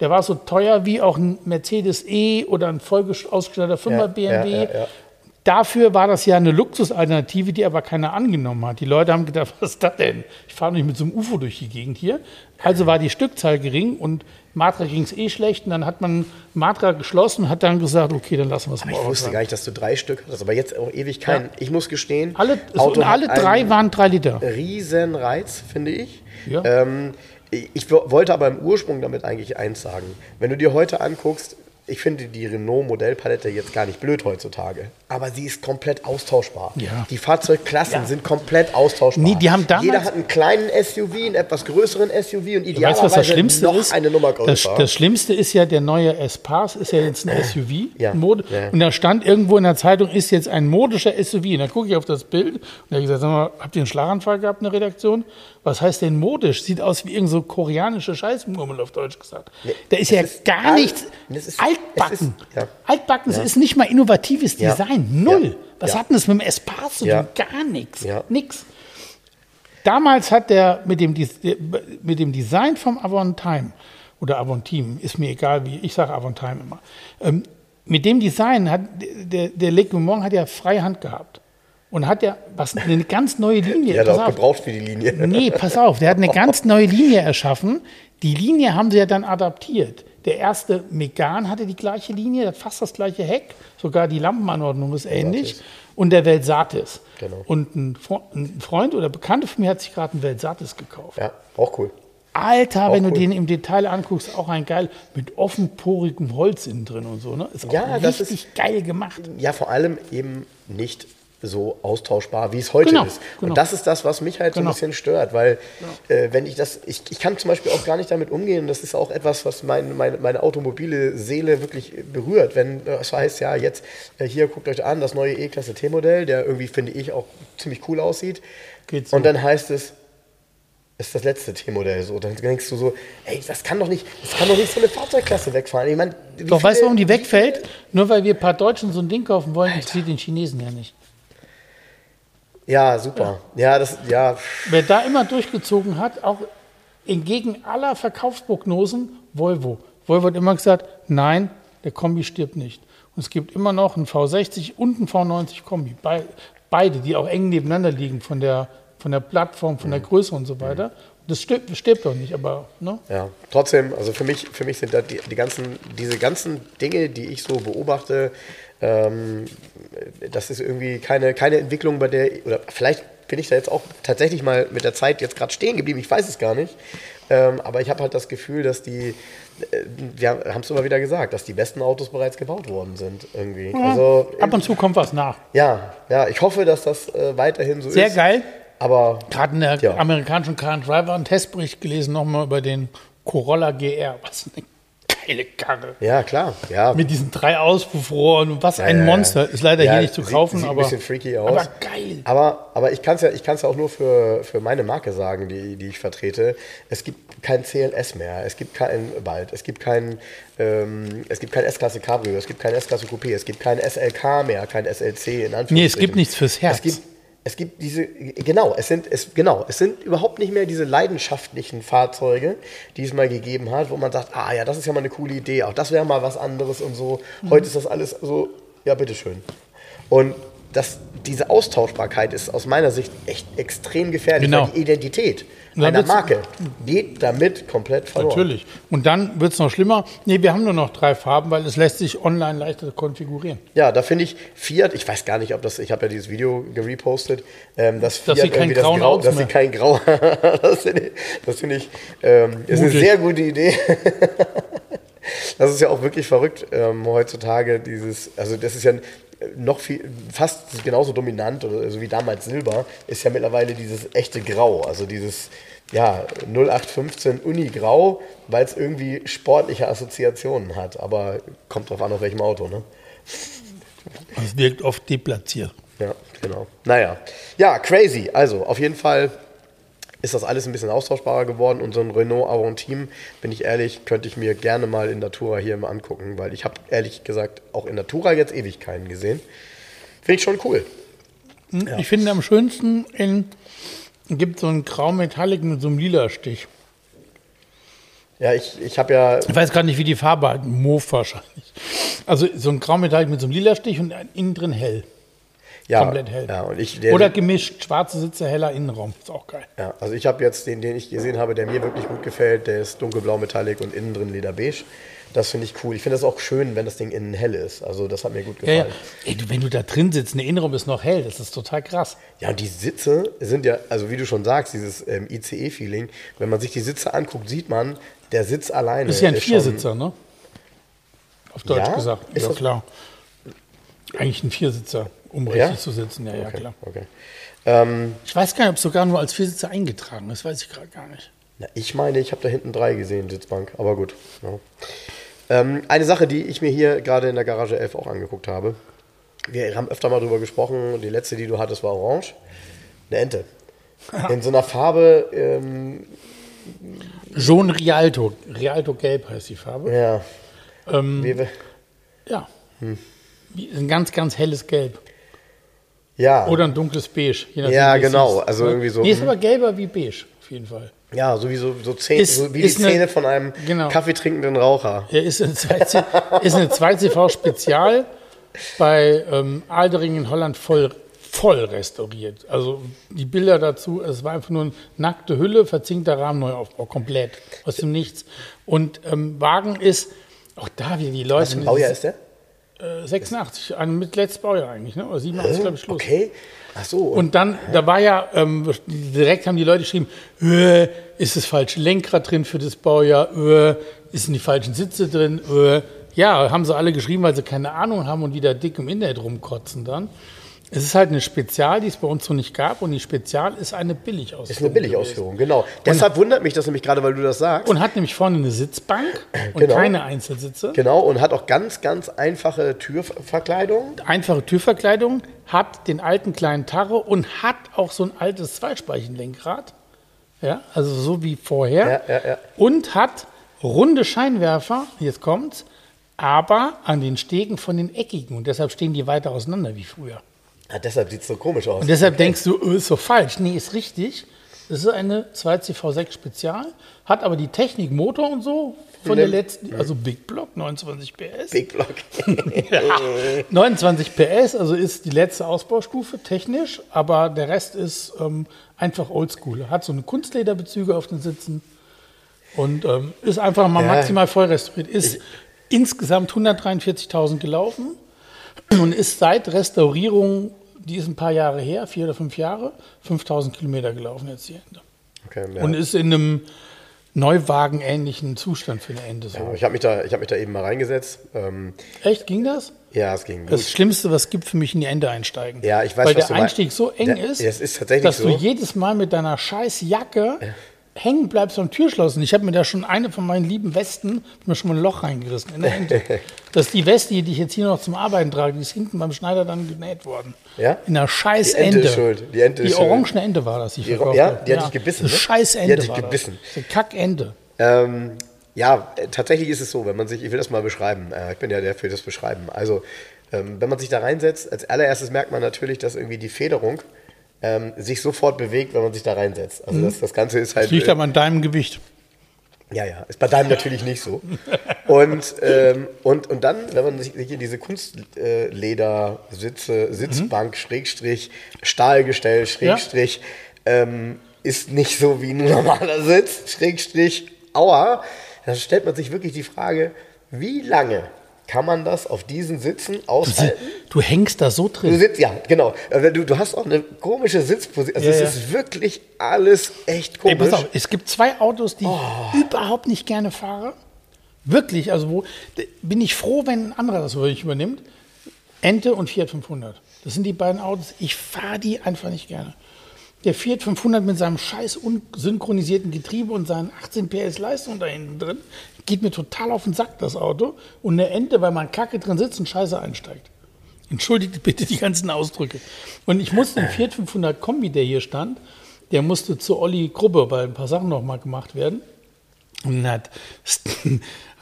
Der war so teuer wie auch ein Mercedes E oder ein voll ausgestatteter 5er ja, BMW. Ja, ja, Dafür war das ja eine Luxusalternative, die aber keiner angenommen hat. Die Leute haben gedacht, [LAUGHS] was ist das denn? Ich fahre nicht mit so einem UFO durch die Gegend hier. Also war die Stückzahl gering und Matra ging es eh schlecht. Und dann hat man Matra geschlossen und hat dann gesagt, okay, dann lassen wir es mal. Ich wusste gar nicht, dass du drei Stück hast, aber jetzt auch ewig keinen. Ja. Ich muss gestehen, alle, Auto alle drei waren drei Liter. Riesenreiz, finde ich. Ja. Ähm, ich wollte aber im Ursprung damit eigentlich eins sagen. Wenn du dir heute anguckst, ich finde die Renault-Modellpalette jetzt gar nicht blöd heutzutage, aber sie ist komplett austauschbar. Ja. Die Fahrzeugklassen ja. sind komplett austauschbar. Nee, die haben Jeder hat einen kleinen SUV, einen etwas größeren SUV und idealerweise weißt, was das Schlimmste noch ist? eine Nummer größer. Das, das, Schlimmste ist ja, der neue S-Pass ist ja jetzt ein SUV. Ja. Mode, und da stand irgendwo in der Zeitung, ist jetzt ein modischer SUV. Und dann gucke ich auf das Bild und da habe ich gesagt, sag mal, habt ihr einen Schlaganfall gehabt in der Redaktion? Was heißt denn modisch? Sieht aus wie irgend so koreanische Scheißmurmel auf Deutsch gesagt. Nee, da ist ja ist gar nichts altbacken. Ist, ja. Altbacken ja. ist nicht mal innovatives Design. Null. Was hat denn das mit dem Espace zu tun? Gar nichts. Nix. Damals hat der mit dem, mit dem Design vom Avon Time oder Avon Team, ist mir egal wie, ich sage Avon Time immer, ähm, mit dem Design hat der, der Le Mans hat ja freie Hand gehabt und hat ja was eine ganz neue [LAUGHS] Linie. Der hat auch gebraucht für die Linie. [LAUGHS] Nee, pass auf, der hat eine ganz [LAUGHS] neue Linie erschaffen. Die Linie haben sie ja dann adaptiert. Der erste Megan hatte die gleiche Linie, hat fast das gleiche Heck, sogar die Lampenanordnung ist ähnlich. Und der Velsatis. Genau. Und ein, Freund oder Bekannte von mir hat sich gerade einen Velsatis gekauft. Ja, auch cool. Alter, auch wenn cool. du den im Detail anguckst, auch ein geil mit offenporigem Holz innen drin und so. Ne? Ist auch ja, richtig ist, geil gemacht. Ja, vor allem eben nicht so austauschbar, wie es heute genau, ist. Und genau. das ist das, was mich halt genau. so ein genau. bisschen stört, weil genau. äh, wenn ich das, ich, ich kann zum Beispiel auch gar nicht damit umgehen, das ist auch etwas, was mein, meine, meine automobile Seele wirklich berührt, wenn es heißt, ja, jetzt äh, hier guckt euch an, das neue E-Klasse T-Modell, der irgendwie, finde ich, auch ziemlich cool aussieht. So. Und dann heißt es, ist das letzte T-Modell so. Dann denkst du so, ey, das kann doch nicht, das kann doch nicht so eine Fahrzeugklasse wegfahren. Ich mein, doch, weißt du, warum die wegfällt? Nur weil wir ein paar Deutschen so ein Ding kaufen wollen, interessiert den Chinesen ja nicht. Ja, super. Ja. das, ja. Wer da immer durchgezogen hat, auch entgegen aller Verkaufsprognosen, Volvo. Volvo hat immer gesagt, nein, der Kombi stirbt nicht. Und es gibt immer noch einen V60 und einen V90 Kombi. Beide, die auch eng nebeneinander liegen von der, von der Plattform, von der mhm. Größe und so weiter. Das stirbt, stirbt doch nicht, aber. Ne? Ja, trotzdem, also für mich, für mich sind da die, die ganzen, diese ganzen Dinge, die ich so beobachte, ähm, das ist irgendwie keine, keine Entwicklung, bei der, oder vielleicht bin ich da jetzt auch tatsächlich mal mit der Zeit jetzt gerade stehen geblieben, ich weiß es gar nicht. Ähm, aber ich habe halt das Gefühl, dass die, äh, wir haben es immer wieder gesagt, dass die besten Autos bereits gebaut worden sind irgendwie. Ja, also, ab und zu kommt was nach. Ja, ja, ich hoffe, dass das äh, weiterhin so Sehr ist. Sehr geil. Aber gerade in der ja. amerikanischen Car and Driver einen Testbericht gelesen nochmal über den Corolla GR. Was eine geile Karre. Ja, klar. Ja. Mit diesen drei Auspuffrohren und was ja, ein Monster. Ist leider ja, hier nicht zu kaufen, sieht, sieht aber. ein bisschen freaky aus. Aber geil. Aber, aber ich kann es ja, ja auch nur für, für meine Marke sagen, die, die ich vertrete. Es gibt kein CLS mehr. Es gibt kein bald. Es gibt kein, ähm, es gibt kein S-Klasse Cabrio. Es gibt kein S-Klasse Coupé. Es gibt kein SLK mehr, kein SLC in Anführungszeichen. Nee, es gibt nichts fürs Herz. Es gibt es gibt diese, genau, es sind, es, genau, es sind überhaupt nicht mehr diese leidenschaftlichen Fahrzeuge, die es mal gegeben hat, wo man sagt, ah ja, das ist ja mal eine coole Idee, auch das wäre mal was anderes und so. Mhm. Heute ist das alles so, ja, bitteschön. Und das, diese Austauschbarkeit ist aus meiner Sicht echt extrem gefährlich, genau. weil die Identität einer Marke geht damit komplett verloren. Natürlich. Und dann wird es noch schlimmer. Nee, wir haben nur noch drei Farben, weil es lässt sich online leichter konfigurieren. Ja, da finde ich Fiat, ich weiß gar nicht, ob das, ich habe ja dieses Video gerepostet, ähm, dass Fiat dass sie kein das Grau, dass sie kein Grau, [LAUGHS] das finde ich, das find ich ähm, ist eine sehr gute Idee. [LAUGHS] das ist ja auch wirklich verrückt ähm, heutzutage, dieses, also das ist ja noch viel, fast genauso dominant oder so wie damals Silber, ist ja mittlerweile dieses echte Grau, also dieses ja, 0815 Uni-Grau, weil es irgendwie sportliche Assoziationen hat. Aber kommt drauf an, auf welchem Auto, ne? Es wirkt oft deplatziert. Ja, genau. Naja. Ja, crazy. Also, auf jeden Fall ist das alles ein bisschen austauschbarer geworden. Und so ein Renault Aventime, bin ich ehrlich, könnte ich mir gerne mal in Natura hier mal angucken, weil ich habe ehrlich gesagt auch in Natura jetzt ewig keinen gesehen. Finde ich schon cool. Hm, ich ja. finde am schönsten in, gibt so einen Grau-Metallic mit so einem lila Stich. Ja, ich, ich habe ja. Ich weiß gar nicht, wie die Farbe hat. Mauve wahrscheinlich. Also so ein Graumetall mit so einem lila Stich und innen drin hell. Ja, komplett hell. Ja, und ich, der, Oder gemischt, schwarze Sitze, heller Innenraum. Ist auch geil. Ja, also ich habe jetzt den, den ich gesehen habe, der mir wirklich gut gefällt, der ist dunkelblau Metallic und innen drin lederbeige. Das finde ich cool. Ich finde das auch schön, wenn das Ding innen hell ist. Also das hat mir gut gefallen. Ja, ja. Ey, du, wenn du da drin sitzt, der Innenraum ist noch hell, das ist total krass. Ja, und die Sitze sind ja, also wie du schon sagst, dieses ähm, ICE-Feeling, wenn man sich die Sitze anguckt, sieht man, der Sitz alleine. Das ist ja ein Viersitzer, ne? Auf Deutsch ja? gesagt. Ist ja, klar. Eigentlich ein Viersitzer, um richtig ja? zu sitzen. Ja, ja, okay, klar. Okay. Ähm, ich weiß gar nicht, ob es sogar nur als Viersitzer eingetragen ist. weiß ich gerade gar nicht. Na, ich meine, ich habe da hinten drei gesehen, Sitzbank. Aber gut. Ja. Ähm, eine Sache, die ich mir hier gerade in der Garage 11 auch angeguckt habe. Wir haben öfter mal drüber gesprochen. Die letzte, die du hattest, war orange. Eine Ente. In so einer Farbe. Ähm, Jaune Rialto. Rialto Gelb heißt die Farbe. Ja. Ähm, ja. Hm. Ein ganz, ganz helles Gelb. Ja. Oder ein dunkles Beige. ja, genau. Ist. Also irgendwie so. Nee, ist hm. aber gelber wie beige, auf jeden Fall. Ja, sowieso so, Zähne, ist, so wie die Zähne eine, von einem genau. kaffeetrinkenden Raucher. Ja, ist eine 2CV [LAUGHS] Spezial bei ähm, Aldering in Holland voll, voll restauriert. Also die Bilder dazu, es war einfach nur eine nackte Hülle, verzinkter Rahmen, Neuaufbau, komplett aus dem Nichts. Und ähm, Wagen ist auch da wieder die Leute. Was für ein Baujahr ist der? 86, ein mit letztes Baujahr eigentlich, ne? oder 87, glaube ich, Schluss. Okay. Ach so. Und dann, da war ja, ähm, direkt haben die Leute geschrieben, äh, ist das falsche Lenkrad drin für das Baujahr, äh, ist die falschen Sitze drin, äh. Ja, haben sie alle geschrieben, weil sie keine Ahnung haben und wieder dick im Internet rumkotzen dann. Es ist halt eine Spezial, die es bei uns so nicht gab. Und die Spezial ist eine Billigausführung. Ist eine Billigausführung, genau. Und Deshalb wundert mich das nämlich gerade, weil du das sagst. Und hat nämlich vorne eine Sitzbank [CLEARS THROAT] und genau. keine Einzelsitze. Genau, und hat auch ganz, ganz einfache Türverkleidung. Einfache Türverkleidung, hat den alten kleinen Tarre und hat auch so ein altes Zweispeichenlenkrad. Ja, also so wie vorher. Ja, ja, ja. Und hat runde Scheinwerfer, jetzt kommt's, aber an den Stegen von den eckigen. Und deshalb stehen die weiter auseinander wie früher. Ja, deshalb sieht es so komisch aus. Und deshalb okay. denkst du, oh, ist so falsch. Nee, ist richtig. Das ist eine 2CV6 Spezial, hat aber die Technik Motor und so von der letzten, also Big Block, 29 PS. Big Block. [LAUGHS] ja, 29 PS, also ist die letzte Ausbaustufe technisch, aber der Rest ist ähm, einfach oldschool. Hat so eine Kunstlederbezüge auf den Sitzen und ähm, ist einfach mal ja. maximal voll restauriert. Ist ich, insgesamt 143.000 gelaufen und ist seit Restaurierung die ist ein paar Jahre her, vier oder fünf Jahre, 5000 Kilometer gelaufen jetzt die Ende. Okay, ja. Und ist in einem Neuwagen-ähnlichen Zustand für eine Ende. So. Ja, ich habe mich, da, hab mich da eben mal reingesetzt. Ähm, Echt, ging das? Ja, es ging gut. Das Schlimmste, was es gibt, für mich in die Ende einsteigen. Ja, ich weiß, Weil der Einstieg so eng der, ist, ist dass so. du jedes Mal mit deiner scheiß Jacke hängen bleibst am Türschloss. Und ich habe mir da schon eine von meinen lieben Westen, mir schon mal ein Loch reingerissen in der Ente. [LAUGHS] das ist die Weste, die ich jetzt hier noch zum Arbeiten trage, die ist hinten beim Schneider dann genäht worden. Ja? In einer scheiß die Ente. Ente. Ist schuld. Die, Ente die orangene Ente war das, die, die Ja, die hat dich gebissen. Ne? Scheiß Ente. Die hat dich gebissen. Das. Eine Kackente. Ähm, ja, tatsächlich ist es so, wenn man sich, ich will das mal beschreiben, äh, ich bin ja der für das Beschreiben. Also, ähm, wenn man sich da reinsetzt, als allererstes merkt man natürlich, dass irgendwie die Federung ähm, sich sofort bewegt, wenn man sich da reinsetzt. Also mhm. das, das Ganze ist halt. Das liegt aber an deinem Gewicht. Ja, ja, ist bei deinem natürlich nicht so. Und, ähm, und, und dann, wenn man sich hier diese Kunstledersitze, äh, Sitzbank, mhm. Schrägstrich, Stahlgestell, Schrägstrich, ja. ähm, ist nicht so wie ein normaler Sitz, Schrägstrich, Aua, dann stellt man sich wirklich die Frage, wie lange kann man das auf diesen Sitzen aushalten. Du, du hängst da so drin. Du sitzt, ja, genau. Du, du hast auch eine komische Sitzposition. Also ja, es ja. ist wirklich alles echt komisch. Ey, pass auf, es gibt zwei Autos, die oh. ich überhaupt nicht gerne fahre. Wirklich, also wo bin ich froh, wenn ein anderer das wirklich übernimmt. Ente und Fiat 500. Das sind die beiden Autos. Ich fahre die einfach nicht gerne. Der Fiat 500 mit seinem scheiß unsynchronisierten Getriebe und seinen 18 PS Leistung da hinten drin geht mir total auf den Sack, das Auto. Und eine Ente, weil man kacke drin sitzt und scheiße einsteigt. Entschuldigt [LAUGHS] bitte die ganzen Ausdrücke. Und ich muss den Fiat 500 Kombi, der hier stand, der musste zur Olli Gruppe, weil ein paar Sachen noch mal gemacht werden. Und hat,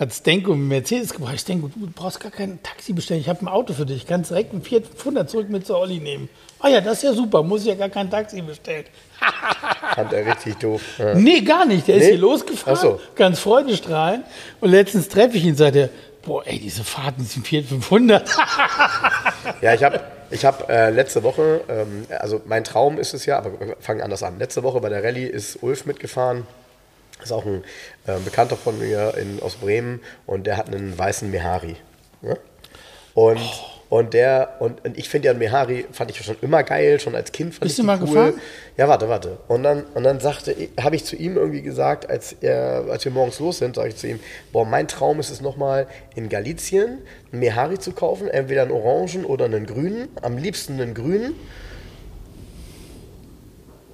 hat Stenko einen Mercedes gebracht. Ich denke, du brauchst gar kein Taxi bestellen. Ich habe ein Auto für dich. Ich kann direkt ein Fiat 500 zurück mit zur Olli nehmen. Ah ja, das ist ja super. Muss ich ja gar kein Taxi bestellen. [LAUGHS] Fand er richtig doof. Ja. Nee, gar nicht. Der nee? ist hier losgefahren. So. Ganz freudestrahlend. Und letztens treffe ich ihn, sagt er, boah, ey, diese Fahrten sind Fiat 500. [LAUGHS] ja, ich habe ich hab, äh, letzte Woche, ähm, also mein Traum ist es ja, aber wir fangen anders an. Letzte Woche bei der Rallye ist Ulf mitgefahren ist auch ein äh, Bekannter von mir in, aus Bremen und der hat einen weißen Mehari. Ne? Und, oh. und der, und, und ich finde ja einen Mehari, fand ich schon immer geil, schon als Kind fand Bist ich du mal cool. gefahren? Ja, warte, warte. Und dann, und dann sagte, habe ich zu ihm irgendwie gesagt, als, er, als wir morgens los sind, sage ich zu ihm, boah, mein Traum ist es nochmal in Galizien einen Mehari zu kaufen, entweder einen orangen oder einen grünen, am liebsten einen grünen.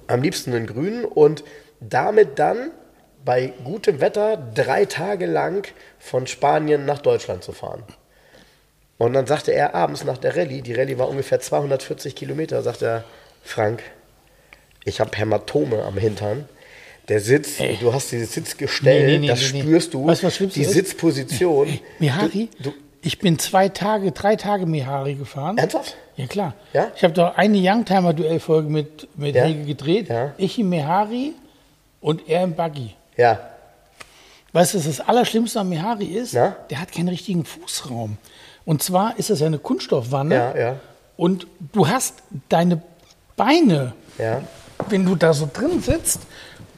Am liebsten einen grünen und damit dann bei gutem Wetter drei Tage lang von Spanien nach Deutschland zu fahren. Und dann sagte er abends nach der Rallye, die Rallye war ungefähr 240 Kilometer, sagt er, Frank, ich habe Hämatome am Hintern. Der Sitz, Ey. du hast dieses Sitzgestell, nee, nee, nee, das spürst du, weißt, was die ist? Sitzposition. Mihari, du, du, ich bin zwei Tage, drei Tage Mihari gefahren. Ernsthaft? Ja, klar. Ja? Ich habe doch eine Youngtimer-Duell-Folge mit, mit ja? Helge gedreht. Ja? Ich im Mihari und er im Buggy. Ja. Weißt du, was das Allerschlimmste am Mehari ist? Na? Der hat keinen richtigen Fußraum. Und zwar ist das eine Kunststoffwanne. Ja, ja. Und du hast deine Beine, ja. wenn du da so drin sitzt,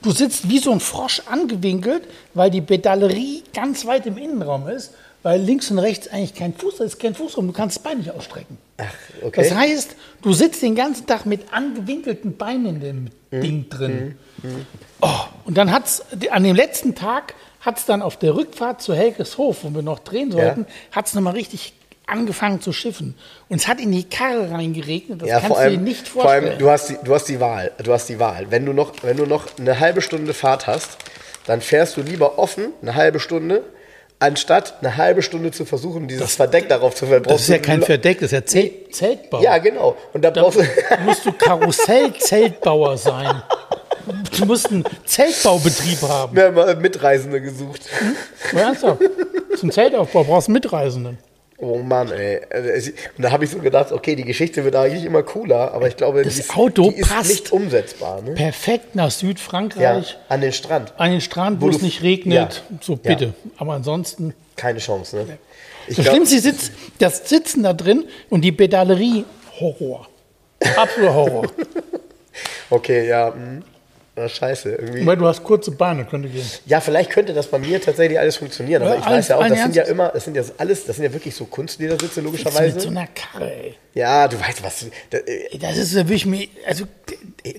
du sitzt wie so ein Frosch angewinkelt, weil die Pedalerie ganz weit im Innenraum ist, weil links und rechts eigentlich kein Fuß ist, kein Fußraum, du kannst das Bein nicht ausstrecken. Ach, okay. Das heißt, du sitzt den ganzen Tag mit angewinkelten Beinen in dem mhm. Ding drin. Mhm. Oh, und dann hat es an dem letzten Tag hat es dann auf der Rückfahrt zu Helges Hof, wo wir noch drehen sollten, ja. hat es nochmal richtig angefangen zu schiffen. Und es hat in die Karre reingeregnet. Das ja, kannst allem, du dir nicht vorstellen. Vor allem, du hast, die, du hast die Wahl. Du hast die Wahl. Wenn du, noch, wenn du noch eine halbe Stunde Fahrt hast, dann fährst du lieber offen eine halbe Stunde, anstatt eine halbe Stunde zu versuchen, dieses das, Verdeck darauf zu verbrauchen. Das ist ja kein Verdeck, das ist ja Zelt, Zeltbau. Ja, genau. Und da, da brauchst du [LAUGHS] musst du Karussell-Zeltbauer sein. Du musst einen Zeltbaubetrieb haben. Wir haben mal Mitreisende gesucht. Hm? Ernsthaft? Zum Zeltaufbau brauchst du Mitreisende. Oh Mann, ey. Also, und da habe ich so gedacht, okay, die Geschichte wird eigentlich immer cooler, aber ich glaube, das die, Auto die passt nicht umsetzbar. Ne? Perfekt nach Südfrankreich. Ja, an den Strand. An den Strand, wo, wo es nicht regnet. Ja. So, bitte. Ja. Aber ansonsten. Keine Chance, ne? Ich das Schlimmste ist das Sitzen da drin und die Pedalerie. Horror. Absoluter Horror. [LAUGHS] okay, ja. Mh. Na, scheiße, irgendwie. Weil du hast kurze Beine, könnte gehen. Ja, vielleicht könnte das bei mir tatsächlich alles funktionieren. Aber ja, ich alles, weiß ja auch, das sind ja immer, das sind ja alles, das sind ja wirklich so Kunstledersitze, logischerweise. Mit so einer Karre, ey. Ja, du weißt was. Das, äh, das ist wirklich mir, also,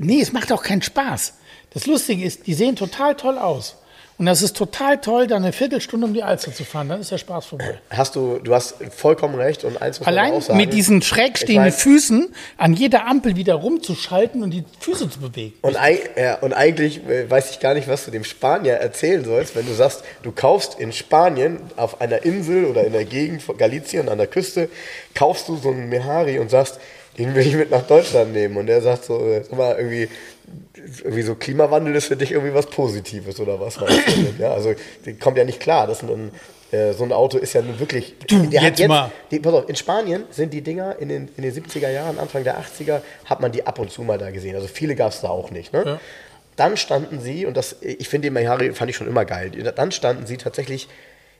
nee, es macht auch keinen Spaß. Das Lustige ist, die sehen total toll aus. Und das ist total toll, da eine Viertelstunde um die Alster zu fahren. Dann ist der Spaß vorbei. Hast du, du hast vollkommen recht. Und eins muss Allein auch sagen, mit diesen schräg stehenden Füßen an jeder Ampel wieder rumzuschalten und die Füße zu bewegen. Und, ja, und eigentlich äh, weiß ich gar nicht, was du dem Spanier erzählen sollst, wenn du sagst, du kaufst in Spanien auf einer Insel oder in der Gegend von Galicien an der Küste, kaufst du so einen Mehari und sagst, den will ich mit nach Deutschland nehmen. Und der sagt so, äh, sag mal, irgendwie, irgendwie so Klimawandel ist für dich irgendwie was Positives oder was? ja, also die kommt ja nicht klar. Das ein, äh, so ein Auto ist ja nun wirklich. Du, der jetzt, jetzt mal. Die, pass auf, in Spanien sind die Dinger in den, in den 70er Jahren, Anfang der 80er, hat man die ab und zu mal da gesehen. Also viele gab es da auch nicht. Ne? Ja. Dann standen sie, und das, ich finde den Mayari fand ich schon immer geil, dann standen sie tatsächlich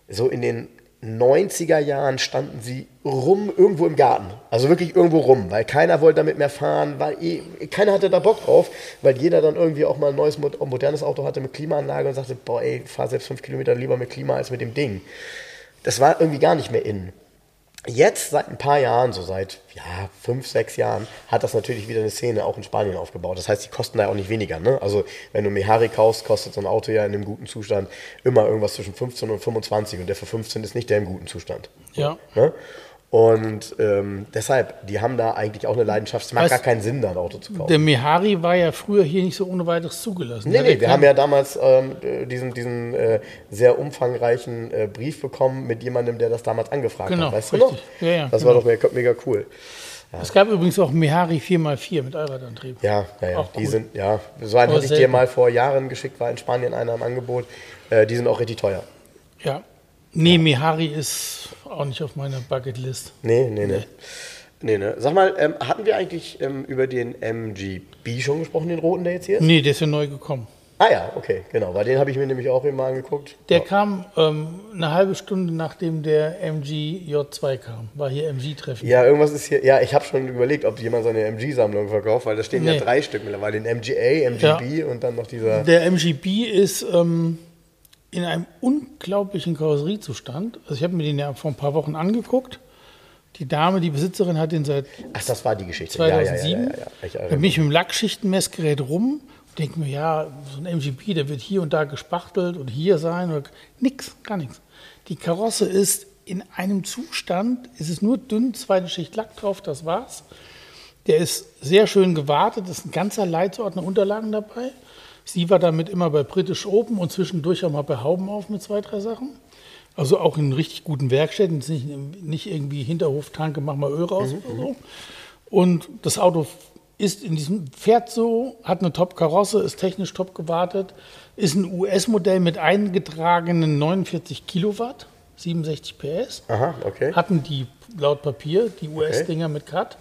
so in den 90er Jahren standen sie rum irgendwo im Garten. Also wirklich irgendwo rum, weil keiner wollte damit mehr fahren, weil eh, keiner hatte da Bock drauf, weil jeder dann irgendwie auch mal ein neues, modernes Auto hatte mit Klimaanlage und sagte, boah, ey, fahr selbst fünf Kilometer lieber mit Klima als mit dem Ding. Das war irgendwie gar nicht mehr in. Jetzt, seit ein paar Jahren, so seit ja, fünf, sechs Jahren, hat das natürlich wieder eine Szene auch in Spanien aufgebaut. Das heißt, die kosten da auch nicht weniger. Ne? Also, wenn du Mehari kaufst, kostet so ein Auto ja in einem guten Zustand immer irgendwas zwischen 15 und 25 und der für 15 ist nicht der im guten Zustand. Ja. Ne? Und ähm, deshalb, die haben da eigentlich auch eine Leidenschaft. Es macht weißt, gar keinen Sinn, da ein Auto zu kaufen. Der Mehari war ja früher hier nicht so ohne weiteres zugelassen. Nee, nee, wir haben ja damals ähm, diesen, diesen äh, sehr umfangreichen äh, Brief bekommen mit jemandem, der das damals angefragt genau, hat. Weißt richtig. du noch? Ja, ja, das genau. war doch mega, mega cool. Ja. Es gab übrigens auch Mehari 4x4 mit Allradantrieb. Ja, ja, ja. die cool. sind, ja, so einen hatte ich dir mal vor Jahren geschickt, war in Spanien einer im Angebot. Äh, die sind auch richtig teuer. Ja. Nee, ja. Mehari ist auch nicht auf meiner Bucketlist. Nee, nee, nee. Nee, ne. Sag mal, ähm, hatten wir eigentlich ähm, über den MGB schon gesprochen, den roten, der jetzt hier ist? Nee, der ist ja neu gekommen. Ah ja, okay, genau. Weil den habe ich mir nämlich auch immer angeguckt. Der ja. kam ähm, eine halbe Stunde nachdem der MG J2 kam. War hier MG-Treffen. Ja, irgendwas ist hier. Ja, ich habe schon überlegt, ob jemand seine MG-Sammlung verkauft, weil da stehen nee. ja drei Stück mittlerweile. Den MGA, MGB ja. und dann noch dieser. Der MGB ist ähm, in einem unglaublichen Karosseriezustand. Also ich habe mir den ja vor ein paar Wochen angeguckt. Die Dame, die Besitzerin, hat den seit Ach, das war die Geschichte. 2007. Ja, ja, ja, ja, Da bin ich mit dem Lackschichtenmessgerät rum und denke mir, ja, so ein MGP, der wird hier und da gespachtelt und hier sein. Oder, nix, gar nichts. Die Karosse ist in einem Zustand, es ist nur dünn, zweite Schicht Lack drauf, das war's. Der ist sehr schön gewartet, es ist ein ganzer Leitsordner Unterlagen dabei. Sie war damit immer bei British Open und zwischendurch auch mal bei Hauben auf mit zwei, drei Sachen. Also auch in richtig guten Werkstätten, nicht, nicht irgendwie Hinterhoftanke, mach mal Öl raus mhm, oder so. Und das Auto ist in diesem, fährt so, hat eine Top-Karosse, ist technisch top gewartet, ist ein US-Modell mit eingetragenen 49 Kilowatt, 67 PS. Aha, okay. Hatten die laut Papier, die US-Dinger okay. mit Cut.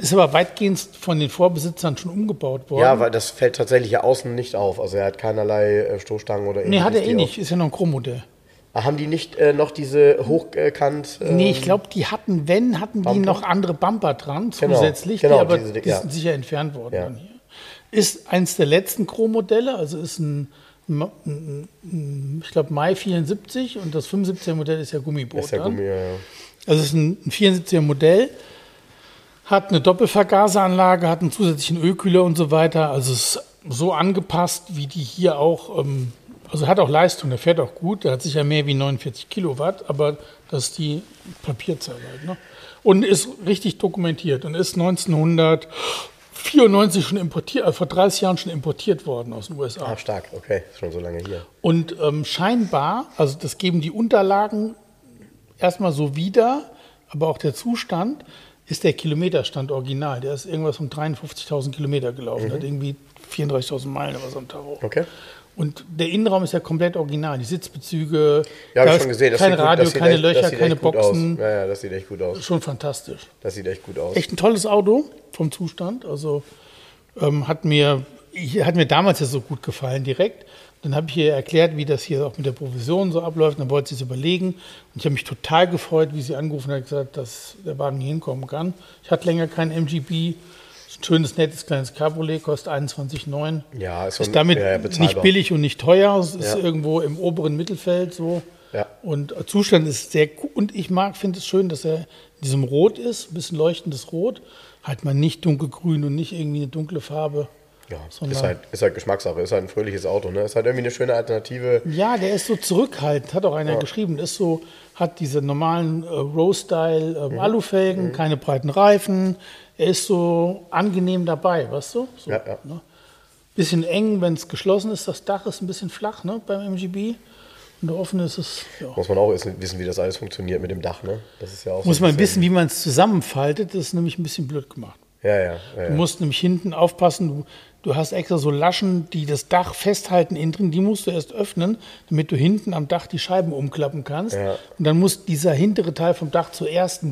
Ist aber weitgehend von den Vorbesitzern schon umgebaut worden. Ja, weil das fällt tatsächlich ja außen nicht auf. Also er hat keinerlei äh, Stoßstangen oder ähnliches. Nee, hat er eh nicht. Ist ja noch ein Chrommodell. Haben die nicht äh, noch diese hochkant? Ähm, nee, ich glaube, die hatten, wenn, hatten Bumper? die noch andere Bumper dran genau, zusätzlich, genau, die aber die ja. sind sicher entfernt worden. Ja. Ist eins der letzten Chrom-Modelle, also ist ein, ein, ein ich glaube, Mai 74 und das 75er Modell ist ja Gummiboot. Ist ja Gummi, ja, ja. Also ist ein, ein 74er Modell, hat eine Doppelvergaseranlage, hat einen zusätzlichen Ölkühler und so weiter. Also ist so angepasst, wie die hier auch ähm, also hat auch Leistung, der fährt auch gut, der hat sicher mehr wie 49 Kilowatt, aber das ist die Papierzahl halt. Ne? Und ist richtig dokumentiert und ist 1994 schon importiert, also vor 30 Jahren schon importiert worden aus den USA. Ah, stark, okay, schon so lange hier. Und ähm, scheinbar, also das geben die Unterlagen erstmal so wieder, aber auch der Zustand ist der Kilometerstand original. Der ist irgendwas um 53.000 Kilometer gelaufen, mhm. hat irgendwie 34.000 Meilen oder so am Tag. Okay. Und der Innenraum ist ja komplett original. Die Sitzbezüge, ja, habe ich schon gesehen. Das kein Radio, gut, keine echt, Löcher, keine Boxen. Ja, ja, das sieht echt gut aus. Schon fantastisch. Das sieht echt gut aus. Echt ein tolles Auto vom Zustand. Also ähm, hat, mir, hat mir damals ja so gut gefallen direkt. Dann habe ich ihr erklärt, wie das hier auch mit der Provision so abläuft. Dann wollte sie es überlegen. Und ich habe mich total gefreut, wie sie angerufen hat und gesagt, dass der Wagen hier hinkommen kann. Ich hatte länger kein MGB schönes, nettes kleines Cabriolet, kostet 21,9. Ja, ist, ist damit ja, nicht billig und nicht teuer. Es ist ja. irgendwo im oberen Mittelfeld so. Ja. Und Zustand ist sehr cool. Und ich mag, finde es schön, dass er in diesem Rot ist, ein bisschen leuchtendes Rot. Halt mal nicht dunkelgrün und nicht irgendwie eine dunkle Farbe. Ja, ist halt, ist halt Geschmackssache, ist halt ein fröhliches Auto, ne? Ist halt irgendwie eine schöne Alternative. Ja, der ist so zurückhaltend, hat auch einer ja. geschrieben. Ist so, hat diese normalen äh, Row-Style äh, mhm. Alufelgen, mhm. keine breiten Reifen, er ist so angenehm dabei, weißt du? So, ja, ja. Ne? Bisschen eng, wenn es geschlossen ist. Das Dach ist ein bisschen flach ne, beim MGB. Und offen ist es. Ja. Muss man auch wissen, wie das alles funktioniert mit dem Dach. Ne? Das ist ja auch Muss so man wissen, wie man es zusammenfaltet. Das ist nämlich ein bisschen blöd gemacht. Ja, ja, ja, Du musst nämlich hinten aufpassen. Du, du hast extra so Laschen, die das Dach festhalten innen drin. Die musst du erst öffnen, damit du hinten am Dach die Scheiben umklappen kannst. Ja. Und dann muss dieser hintere Teil vom Dach zuerst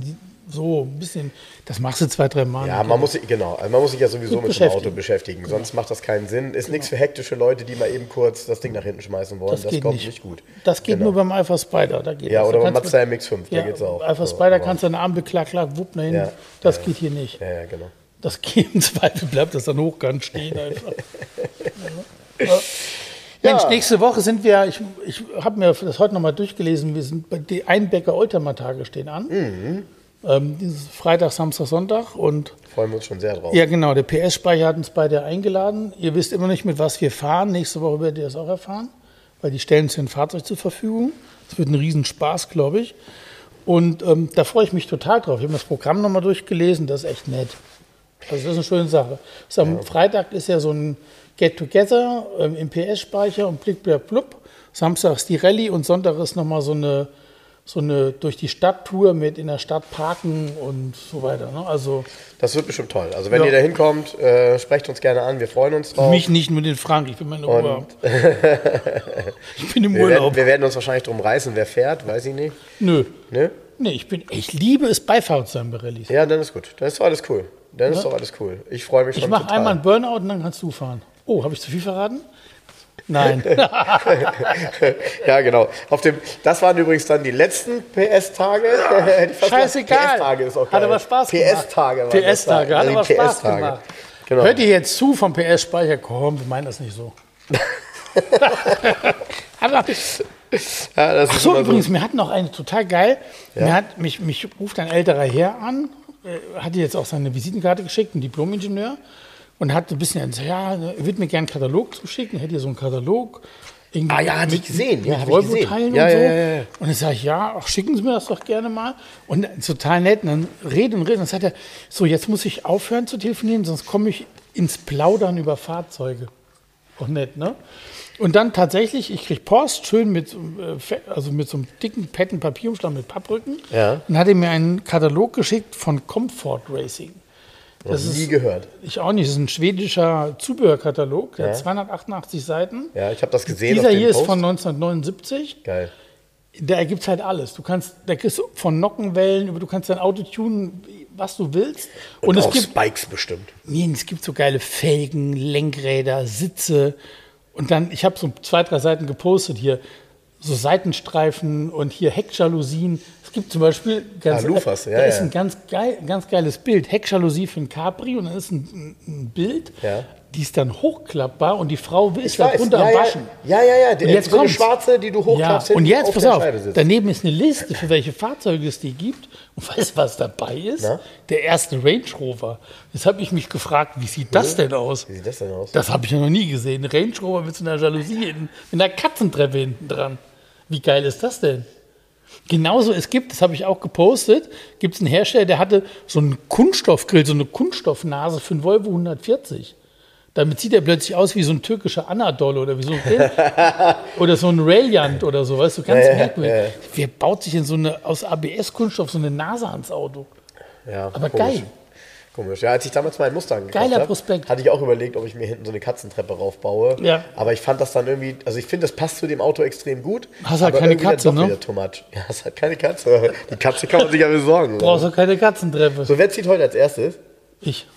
so ein bisschen, das machst du zwei, drei Mal. Ja, man muss, sich, genau, also man muss sich ja sowieso mit dem Auto beschäftigen, genau. sonst macht das keinen Sinn. Ist genau. nichts für hektische Leute, die mal eben kurz das Ding nach hinten schmeißen wollen. Das, das kommt nicht. nicht. gut. Das geht genau. nur beim Alpha Spider. Da geht ja, das. oder beim Mazda MX-5, ja, da geht's auch. Alpha so, Spider kannst du eine Ampel klack, klack, wupp nach hinten. Ja, das ja, geht hier nicht. Ja, ja, genau. Das geht im Zweifel, bleibt das dann hochkant stehen einfach. ja. Mensch, nächste Woche sind wir, ich, ich habe mir das heute nochmal durchgelesen, wir sind bei die Einbecker Ultima-Tage stehen an. Mhm. Ähm, dieses Freitag, Samstag, Sonntag und freuen wir uns schon sehr drauf. Ja, genau. Der PS-Speicher hat uns beide eingeladen. Ihr wisst immer nicht, mit was wir fahren. Nächste Woche werdet ihr das auch erfahren, weil die stellen uns ein Fahrzeug zur Verfügung. Es wird ein Riesenspaß, glaube ich. Und ähm, da freue ich mich total drauf. Ich habe das Programm nochmal durchgelesen. Das ist echt nett. Also das ist eine schöne Sache. Also am ja. Freitag ist ja so ein Get-Together ähm, im PS-Speicher und Blick, Blub, Blub. Samstag ist die Rallye und Sonntag ist nochmal so eine so eine durch die Stadttour mit in der Stadt parken und so weiter. Ne? Also das wird bestimmt toll. Also wenn ja. ihr da hinkommt, äh, sprecht uns gerne an. Wir freuen uns drauf. Mich nicht nur den Frank, ich bin meine Urlaub. [LAUGHS] ich bin im wir Urlaub. Werden, wir werden uns wahrscheinlich drum reißen, wer fährt, weiß ich nicht. Nö. Nö? Nee, ich, bin, ich liebe es, Beifahrer zu sein bei Rallyes. Ja, dann ist gut. Dann ist alles cool. Dann ist ja? doch alles cool. Ich freue mich schon Ich mache einmal einen Burnout und dann kannst du fahren. Oh, habe ich zu viel verraten? Nein. [LAUGHS] ja, genau. Auf dem, das waren übrigens dann die letzten PS-Tage. [LAUGHS] Scheißegal. PS-Tage ist auch geil. Hat aber Spaß gemacht. PS-Tage. PS-Tage. Hat aber Spaß gemacht. Genau. Hört ihr jetzt zu vom PS-Speicher? Komm, wir meinen das nicht so. [LAUGHS] aber, ja, das Ach so, übrigens, so. wir hatten noch eine total geil. Ja? Mir hat, mich, mich ruft ein älterer Herr an, äh, hat jetzt auch seine Visitenkarte geschickt, ein Diplom-Ingenieur und hat ein bisschen gesagt, ja, er würde mir gerne einen Katalog zuschicken, hätte hier so einen Katalog. ah ja, hatte ich gesehen. Ja, mit Volvo-Teilen ja, und so. Ja, ja. Und dann sage ich, ja, ach, schicken Sie mir das doch gerne mal. Und total nett. Und dann reden und reden. Und dann sagt er, so, jetzt muss ich aufhören zu telefonieren, sonst komme ich ins Plaudern über Fahrzeuge. Auch nett, ne? Und dann tatsächlich, ich kriege Post, schön mit, äh, also mit so einem dicken Petten Papierumschlag mit Papprücken. Ja. Und hat er mir einen Katalog geschickt von Comfort Racing. Das ist nie gehört. Ich auch nicht. Das ist ein schwedischer Zubehörkatalog, der ja. hat 288 Seiten. Ja, ich habe das gesehen. Dieser hier Post. ist von 1979. Geil. Da ergibt halt alles. Du kannst, da kriegst du von Nockenwellen über, du kannst dein Auto tunen, was du willst. Und, Und es gibt Spikes bestimmt. Nee, es gibt so geile Felgen, Lenkräder, Sitze. Und dann, ich habe so zwei, drei Seiten gepostet hier, so Seitenstreifen und hier Heckjalousien. Es gibt zum Beispiel ganz, ah, Lufas, ja, da ist ein ganz, geil, ganz geiles Bild. Heckjalousie für ein Capri und dann ist ein, ein Bild, ja. Die ist dann hochklappbar und die Frau will es da drunter ja, waschen. Ja, ja, ja. Und jetzt so eine schwarze, die du hochklappst. Ja. Und jetzt, pass auf, daneben ist eine Liste, für welche Fahrzeuge es die gibt. Und [LAUGHS] weißt du, was dabei ist? Na? Der erste Range Rover. Jetzt habe ich mich gefragt, wie sieht das denn aus? Wie sieht das denn aus? Das habe ich noch nie gesehen. Range Rover mit so einer Jalousie in, in einer Katzentreppe hinten dran. Wie geil ist das denn? Genauso, es gibt, das habe ich auch gepostet, gibt es einen Hersteller, der hatte so einen Kunststoffgrill, so eine Kunststoffnase für einen Volvo 140. Damit sieht er plötzlich aus wie so ein türkischer Anadol oder wie so ein [LAUGHS] oder so ein Railiant oder so, weißt du, ganz ja, merkwürdig. Ja, ja. Wer baut sich in so eine aus ABS-Kunststoff so eine Nase ans Auto? Ja, aber komisch. geil. Komisch. Ja, als ich damals meinen Mustang gekauft Prospekt. hatte ich auch überlegt, ob ich mir hinten so eine Katzentreppe raufbaue. Ja. Aber ich fand das dann irgendwie, also ich finde, das passt zu dem Auto extrem gut. Hast halt keine Katze, ne? Too much. Ja, hast halt keine Katze. Die Katze kann man sich ja besorgen. Brauchst du keine Katzentreppe. So, wer zieht heute als erstes? Ich.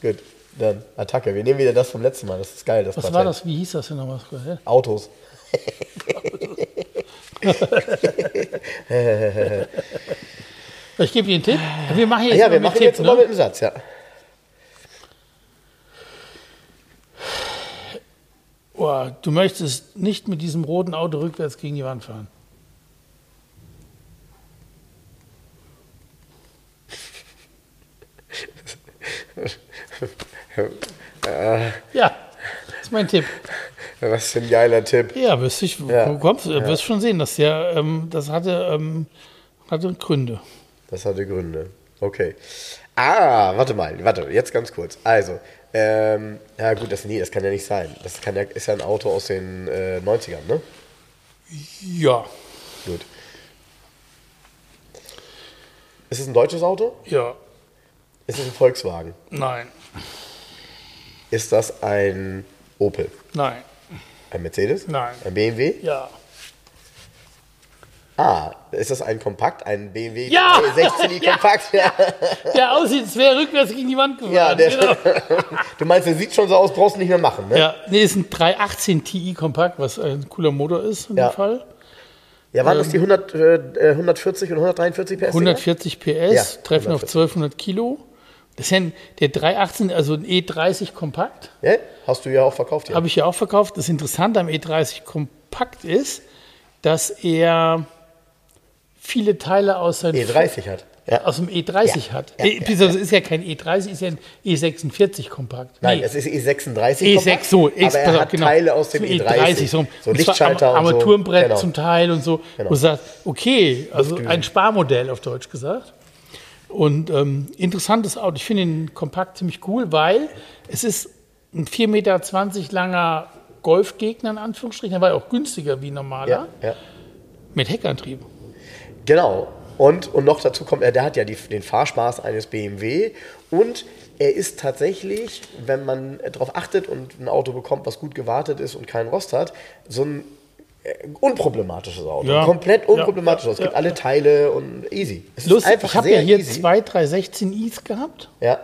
Gut, dann Attacke. Wir nehmen wieder das vom letzten Mal. Das ist geil. Das Was war das? Wie hieß das denn nochmal? Autos. [LAUGHS] Ich gebe dir einen Tipp. Wir machen jetzt, ja, wir machen Tipp, jetzt ne? mit einem Satz, ja. Oh, du möchtest nicht mit diesem roten Auto rückwärts gegen die Wand fahren. [LAUGHS] ja, das ist mein Tipp. Was für ein geiler Tipp. Ja, wirst, ich, ja. kommst, ja. wirst schon sehen, dass der, ähm, das hatte, ähm, hatte Gründe. Das hatte Gründe. Okay. Ah, warte mal, warte, jetzt ganz kurz. Also, ähm, ja gut, das, nee, das kann ja nicht sein. Das kann ja, ist ja ein Auto aus den äh, 90ern, ne? Ja. Gut. Ist es ein deutsches Auto? Ja. Ist es ein Volkswagen? Nein. Ist das ein Opel? Nein. Ein Mercedes? Nein. Ein BMW? Ja. Ah, ist das ein Kompakt, ein BMW ja! 16 [LAUGHS] ja! Kompakt? Ja. [LAUGHS] Der aussieht, als wäre rückwärts gegen die Wand gefahren. Ja, der, genau. [LAUGHS] du meinst, der sieht schon so aus, brauchst du nicht mehr machen, ne? Ja, nee, ist ein 318 Ti Kompakt, was ein cooler Motor ist in ja. dem Fall. Ja, waren ähm, das die 100, äh, 140 und 143 PS? 140 PS, ja, treffen 140. auf 1200 Kilo. Das ist ja ein, der 318, also ein E30 Kompakt. Ja, hast du ja auch verkauft. Ja. Habe ich ja auch verkauft. Das Interessante am E30 Kompakt ist, dass er viele Teile aus seinem E30 hat. Ja. Aus dem E30 ja. hat. Ja, e, ja, ist ja kein E30, ist ja ein E46 kompakt. Nein, nee. es ist E36 E6, kompakt, so, aber er hat genau. Teile aus dem E30. E30 so, so Lichtschalter Am Armaturenbrett so. genau. zum Teil und so. Genau. Wo du sagst, okay, also ein Sparmodell auf Deutsch gesagt. Und ähm, interessantes Auto. Ich finde den Kompakt ziemlich cool, weil es ist ein 4,20 Meter langer Golfgegner in Anführungsstrichen. Der war ja auch günstiger wie normaler. Ja, ja. Mit Heckantrieb. Genau. Und, und noch dazu kommt, der hat ja die, den Fahrspaß eines BMW und er ist tatsächlich, wenn man darauf achtet und ein Auto bekommt, was gut gewartet ist und keinen Rost hat, so ein unproblematisches Auto. Ja. Komplett unproblematisch. Ja. Es gibt ja. alle Teile und easy. Es Lust, ist einfach ich habe ja hier easy. zwei 316i's gehabt. Ja.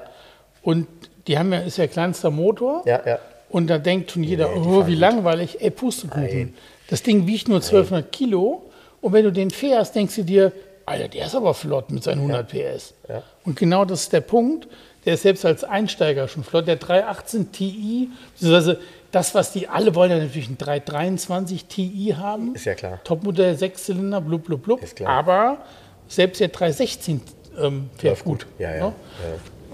Und die haben ja, ist ja kleinster Motor. Ja, ja. Und da denkt schon jeder, nee, oh, wie langweilig, ey, Pustekuchen. Das Ding wiegt nur 1200 Nein. Kilo. Und wenn du den fährst, denkst du dir, Alter, der ist aber flott mit seinen 100 PS. Ja. Und genau das ist der Punkt. Der ist selbst als Einsteiger schon flott. Der 318 Ti, beziehungsweise das, was die alle wollen, ja natürlich ein 323 Ti haben. Ist ja klar. Topmodell, Sechszylinder, blub, blub, blub. Ist klar. Aber selbst der 316 ähm, fährt Läuft gut. gut. Ja, ja, ja.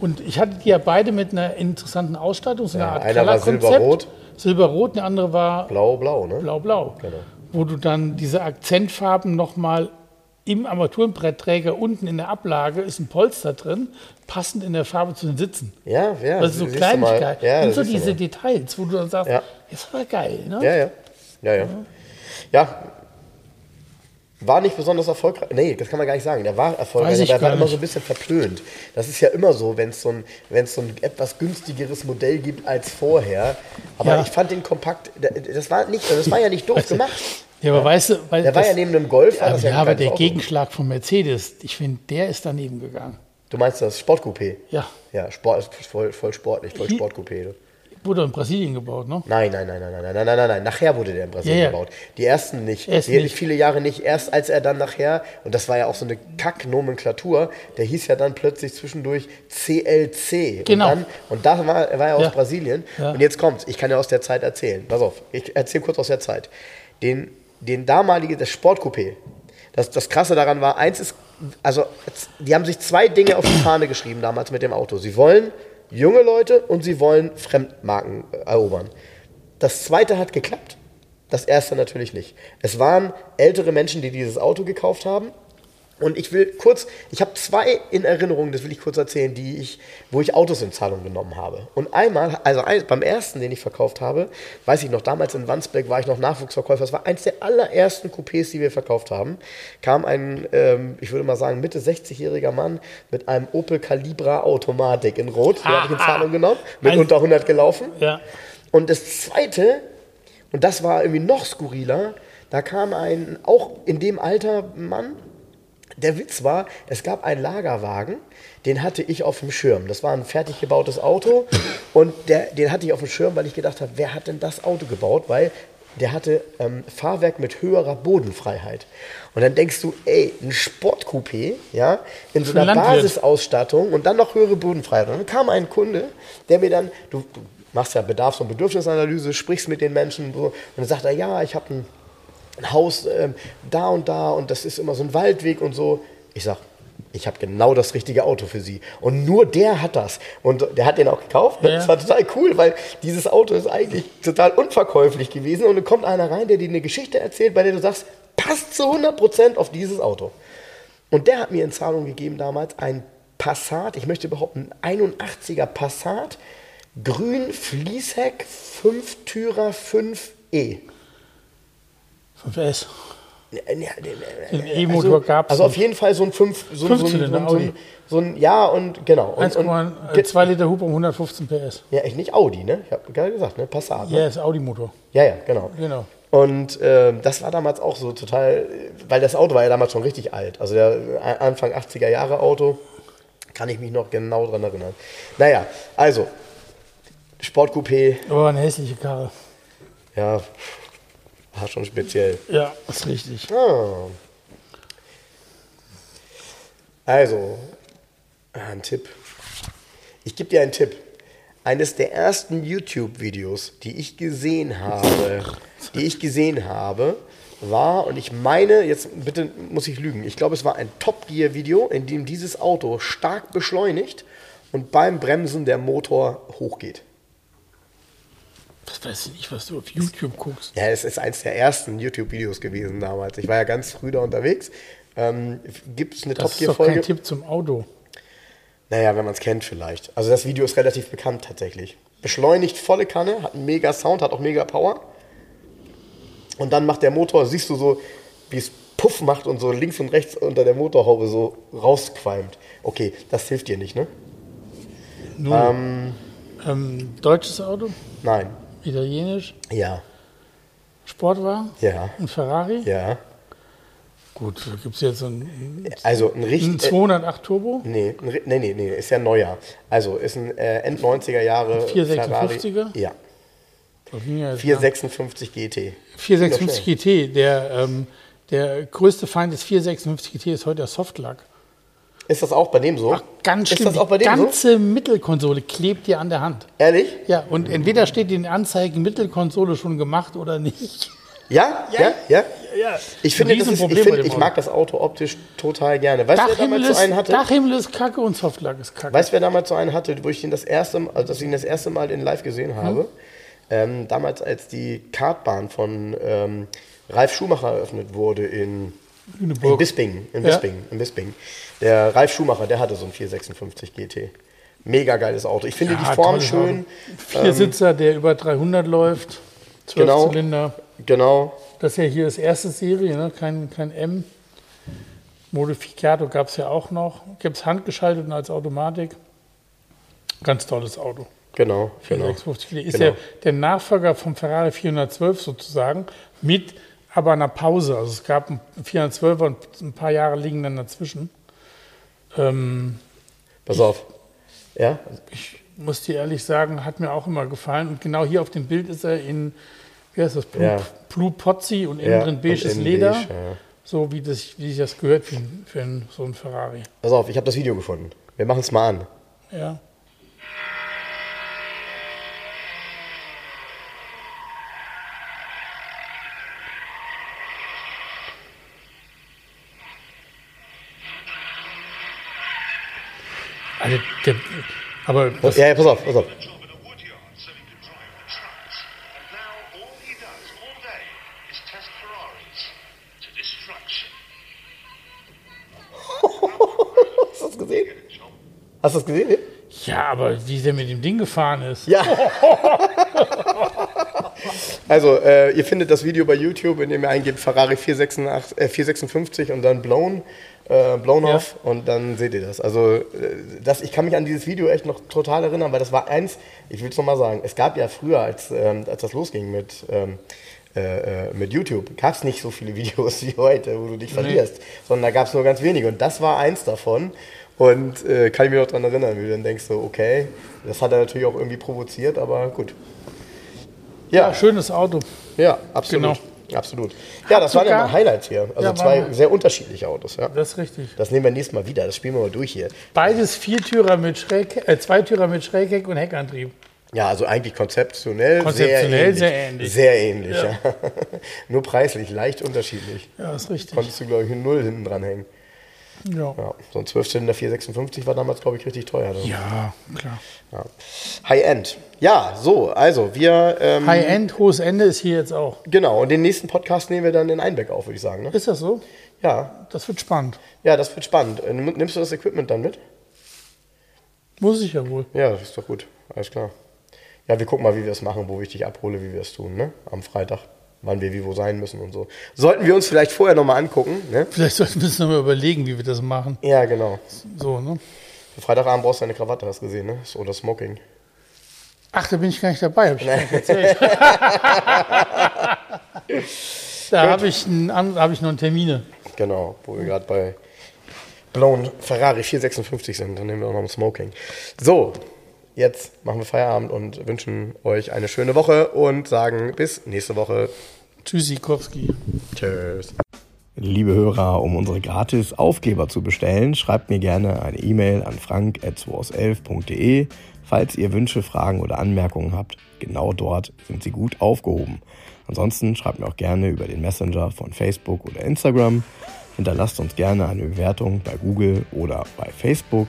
Und ich hatte die ja beide mit einer interessanten Ausstattung, so eine Art Einer war silberrot. Silberrot, der andere war blau-blau, ne? Blau-blau. Genau. Wo du dann diese Akzentfarben nochmal im Armaturenbrettträger unten in der Ablage ist ein Polster drin, passend in der Farbe zu den Sitzen. Ja, ja. Das ist so Kleinigkeit. Ja, und so diese Details, wo du dann sagst, ja. ist aber geil. Ne? Ja, ja. Ja, ja. Ja, war nicht besonders erfolgreich. Nee, das kann man gar nicht sagen. Der war erfolgreich, aber er war immer so ein bisschen verpönt. Das ist ja immer so, wenn es so, ein, so ein etwas günstigeres Modell gibt als vorher. Aber ja. ich fand den kompakt, das war, nicht, das war ja nicht doof weißt gemacht. Ja, aber weißt du, weil der war ja neben einem Golf. Aber, ja, aber der. Gegenschlag von Mercedes, ich finde, der ist daneben gegangen. Du meinst das Sportcoupé? Ja. Ja, Sport, voll, voll sportlich, voll Sportcoupé. Wurde in Brasilien gebaut, ne? Nein, nein, nein, nein, nein, nein, nein, nein, nein. Nachher wurde der in Brasilien ja, ja. gebaut. Die ersten nicht. Erst die nicht. viele Jahre nicht. Erst als er dann nachher, und das war ja auch so eine Kack-Nomenklatur, der hieß ja dann plötzlich zwischendurch CLC. Genau. Und, dann, und da war, war er aus ja. Brasilien. Und jetzt kommt's. Ich kann ja aus der Zeit erzählen. Pass auf, ich erzähle kurz aus der Zeit. Den, den damaligen, das Sportcoupé, das, das Krasse daran war, eins ist, also die haben sich zwei Dinge auf die Fahne geschrieben damals mit dem Auto. Sie wollen junge Leute und sie wollen Fremdmarken erobern. Das zweite hat geklappt, das erste natürlich nicht. Es waren ältere Menschen, die dieses Auto gekauft haben und ich will kurz, ich habe zwei in Erinnerung, das will ich kurz erzählen, die ich, wo ich Autos in Zahlung genommen habe. Und einmal, also beim ersten, den ich verkauft habe, weiß ich noch, damals in Wandsbek war ich noch Nachwuchsverkäufer, das war eins der allerersten Coupés, die wir verkauft haben, kam ein, ähm, ich würde mal sagen, Mitte 60-jähriger Mann mit einem Opel Calibra Automatik in Rot, den habe ich in Zahlung genommen, mit unter 100 gelaufen. Ja. Und das zweite, und das war irgendwie noch skurriler, da kam ein, auch in dem Alter Mann, der Witz war, es gab einen Lagerwagen, den hatte ich auf dem Schirm. Das war ein fertig gebautes Auto und der, den hatte ich auf dem Schirm, weil ich gedacht habe, wer hat denn das Auto gebaut? Weil der hatte ähm, Fahrwerk mit höherer Bodenfreiheit. Und dann denkst du, ey, ein Sportcoupé, ja, in so einer Basisausstattung und dann noch höhere Bodenfreiheit. Und dann kam ein Kunde, der mir dann, du, machst ja Bedarfs- und Bedürfnisanalyse, sprichst mit den Menschen und, so, und dann sagt er, ja, ich habe ein ein Haus ähm, da und da und das ist immer so ein Waldweg und so. Ich sag, ich habe genau das richtige Auto für Sie. Und nur der hat das. Und der hat den auch gekauft. Ja. Das war total cool, weil dieses Auto ist eigentlich total unverkäuflich gewesen. Und dann kommt einer rein, der dir eine Geschichte erzählt, bei der du sagst, passt zu 100% auf dieses Auto. Und der hat mir in Zahlung gegeben damals ein Passat, ich möchte behaupten, 81er Passat, grün Fließheck, 5-Türer 5E. 5S. Den E-Motor also, gab es. Also auf jeden Fall so ein 5 so, so, so, ein, so ein Ja und genau. 1,2 Liter Hupe um 115 PS. Ja, echt nicht Audi, ne? Ich habe gerade gesagt, ne? Passat. Ne? Ja, ist Audi-Motor. Ja, ja, genau. Genau. Und äh, das war damals auch so total, weil das Auto war ja damals schon richtig alt. Also der Anfang 80er Jahre Auto, kann ich mich noch genau dran erinnern. Naja, also, Sportcoupé. Oh, eine hässliche Karre. Ja, war schon speziell. Ja, ist richtig. Ah. Also, ein Tipp. Ich gebe dir einen Tipp. Eines der ersten YouTube-Videos, die ich gesehen habe, die ich gesehen habe, war, und ich meine, jetzt bitte muss ich lügen, ich glaube, es war ein Top Gear-Video, in dem dieses Auto stark beschleunigt und beim Bremsen der Motor hochgeht. Das weiß ich nicht, was du auf YouTube guckst. Ja, es ist eins der ersten YouTube-Videos gewesen damals. Ich war ja ganz früh da unterwegs. Ähm, Gibt es eine Top Gear Folge? Das ist kein Tipp zum Auto. Naja, wenn man es kennt vielleicht. Also das Video ist relativ bekannt tatsächlich. Beschleunigt volle Kanne, hat einen mega Sound, hat auch mega Power. Und dann macht der Motor, siehst du so, wie es Puff macht und so links und rechts unter der Motorhaube so rausqualmt. Okay, das hilft dir nicht, ne? Ähm, ähm, deutsches Auto? Nein. Italienisch? Ja. Sportwagen? Ja. Ein Ferrari? Ja. Gut, gibt es jetzt ein, also ein, richtig, ein 208 Turbo? Nee, ein, nee, nee, nee, ist ja ein neuer. Also ist ein äh, End 90er Jahre 456er? Ja. 456 GT. 456 GT, der, ähm, der größte Feind des 456 GT ist heute der Softlack. Ist das auch bei dem so? Ach, ganz schlimm. Ist das auch bei dem Die ganze so? Mittelkonsole klebt dir an der Hand. Ehrlich? Ja, und entweder steht in den Anzeigen Mittelkonsole schon gemacht oder nicht. Ja, ja, ja. ja. ja. Ich finde, das ist, ich, find, ich mag das Auto optisch total gerne. Weißt du, wer damals so einen hatte? Dachhimmel ist kacke und Softlack ist kacke. Weißt du, wer damals so einen hatte, wo ich ihn das erste Mal, also dass ich ihn das erste Mal in live gesehen habe? Hm? Ähm, damals, als die Kartbahn von ähm, Ralf Schumacher eröffnet wurde in, in Bisping. In Bisping, ja. in Bisping. Der Ralf Schumacher, der hatte so ein 456 GT. Mega geiles Auto. Ich finde ja, die Form schön. Viersitzer, ähm, der über 300 läuft. 12 genau, Zylinder. Genau. Das ist ja hier das erste Serie, ne? kein, kein M. Modificato gab es ja auch noch. Gibt es handgeschaltet und als Automatik. Ganz tolles Auto. Genau, genau. Ist genau. ja der Nachfolger vom Ferrari 412 sozusagen, mit aber einer Pause. Also es gab einen 412er und ein paar Jahre liegen dann dazwischen. Ähm, Pass ich, auf. Ja? Ich muss dir ehrlich sagen, hat mir auch immer gefallen. Und genau hier auf dem Bild ist er in, wie heißt das, Blue, ja. Blue Pozzi und innen ja, drin beiges Leder. Beige, ja. So wie, das, wie sich das gehört für, für so einen Ferrari. Pass auf, ich habe das Video gefunden. Wir machen es mal an. Ja. Also der, aber was, ja, ja, pass auf, pass auf. [LAUGHS] Hast du das gesehen? Hast du das gesehen? Ja, aber wie der mit dem Ding gefahren ist. Ja. [LAUGHS] also, äh, ihr findet das Video bei YouTube, in dem ihr eingebt Ferrari 486, äh, 456 und dann Blown äh, Blown ja. Off und dann seht ihr das. Also äh, das, ich kann mich an dieses Video echt noch total erinnern, weil das war eins, ich will es nochmal sagen, es gab ja früher, als, ähm, als das losging mit, ähm, äh, äh mit YouTube, gab es nicht so viele [LAUGHS] Videos wie heute, wo du dich verlierst, nee. sondern da gab es nur ganz wenige und das war eins davon. Und äh, kann ich mich noch daran erinnern, wie du dann denkst, so, okay, das hat er natürlich auch irgendwie provoziert, aber gut. Ja, ja schönes Auto. Ja, absolut. Genau. Absolut. Ja, das waren ja mal Highlights hier. Also ja, zwei sehr unterschiedliche Autos. Ja. Das ist richtig. Das nehmen wir nächstes Mal wieder. Das spielen wir mal durch hier. Beides Viertürer mit Schräg, äh, Zweitürer mit Schrägheck und Heckantrieb. Ja, also eigentlich konzeptionell, konzeptionell sehr ähnlich. Sehr ähnlich. Sehr ähnlich ja. Ja. [LAUGHS] Nur preislich leicht unterschiedlich. Ja, ist richtig. Konntest du, glaube ich, eine Null hinten dran hängen. Ja. ja. So ein 12-Zylinder 456 war damals, glaube ich, richtig teuer. Oder? Ja, klar. Ja. High-End. Ja, so, also wir. Ähm, High-End, hohes Ende ist hier jetzt auch. Genau, und den nächsten Podcast nehmen wir dann in Einbeck auf, würde ich sagen. Ne? Ist das so? Ja. Das wird spannend. Ja, das wird spannend. Äh, nimmst du das Equipment dann mit? Muss ich ja wohl. Ja, das ist doch gut. Alles klar. Ja, wir gucken mal, wie wir es machen, wo ich dich abhole, wie wir es tun, ne? Am Freitag wann wir wie wo sein müssen und so. Sollten wir uns vielleicht vorher nochmal angucken. Ne? Vielleicht sollten wir uns nochmal überlegen, wie wir das machen. Ja, genau. So, ne? Für Freitagabend brauchst du eine Krawatte, hast du gesehen, ne? Oder Smoking. Ach, da bin ich gar nicht dabei, habe ich nee. [LAUGHS] da habe ich, hab ich noch einen Termine. Genau, wo wir gerade bei Blown Ferrari 456 sind. Dann nehmen wir auch noch ein Smoking. So, jetzt machen wir Feierabend und wünschen euch eine schöne Woche und sagen bis nächste Woche. Tschüssikowski. Tschüss. Liebe Hörer, um unsere gratis Aufkleber zu bestellen, schreibt mir gerne eine E-Mail an frank.211.de. Falls ihr Wünsche, Fragen oder Anmerkungen habt, genau dort sind sie gut aufgehoben. Ansonsten schreibt mir auch gerne über den Messenger von Facebook oder Instagram. Hinterlasst uns gerne eine Bewertung bei Google oder bei Facebook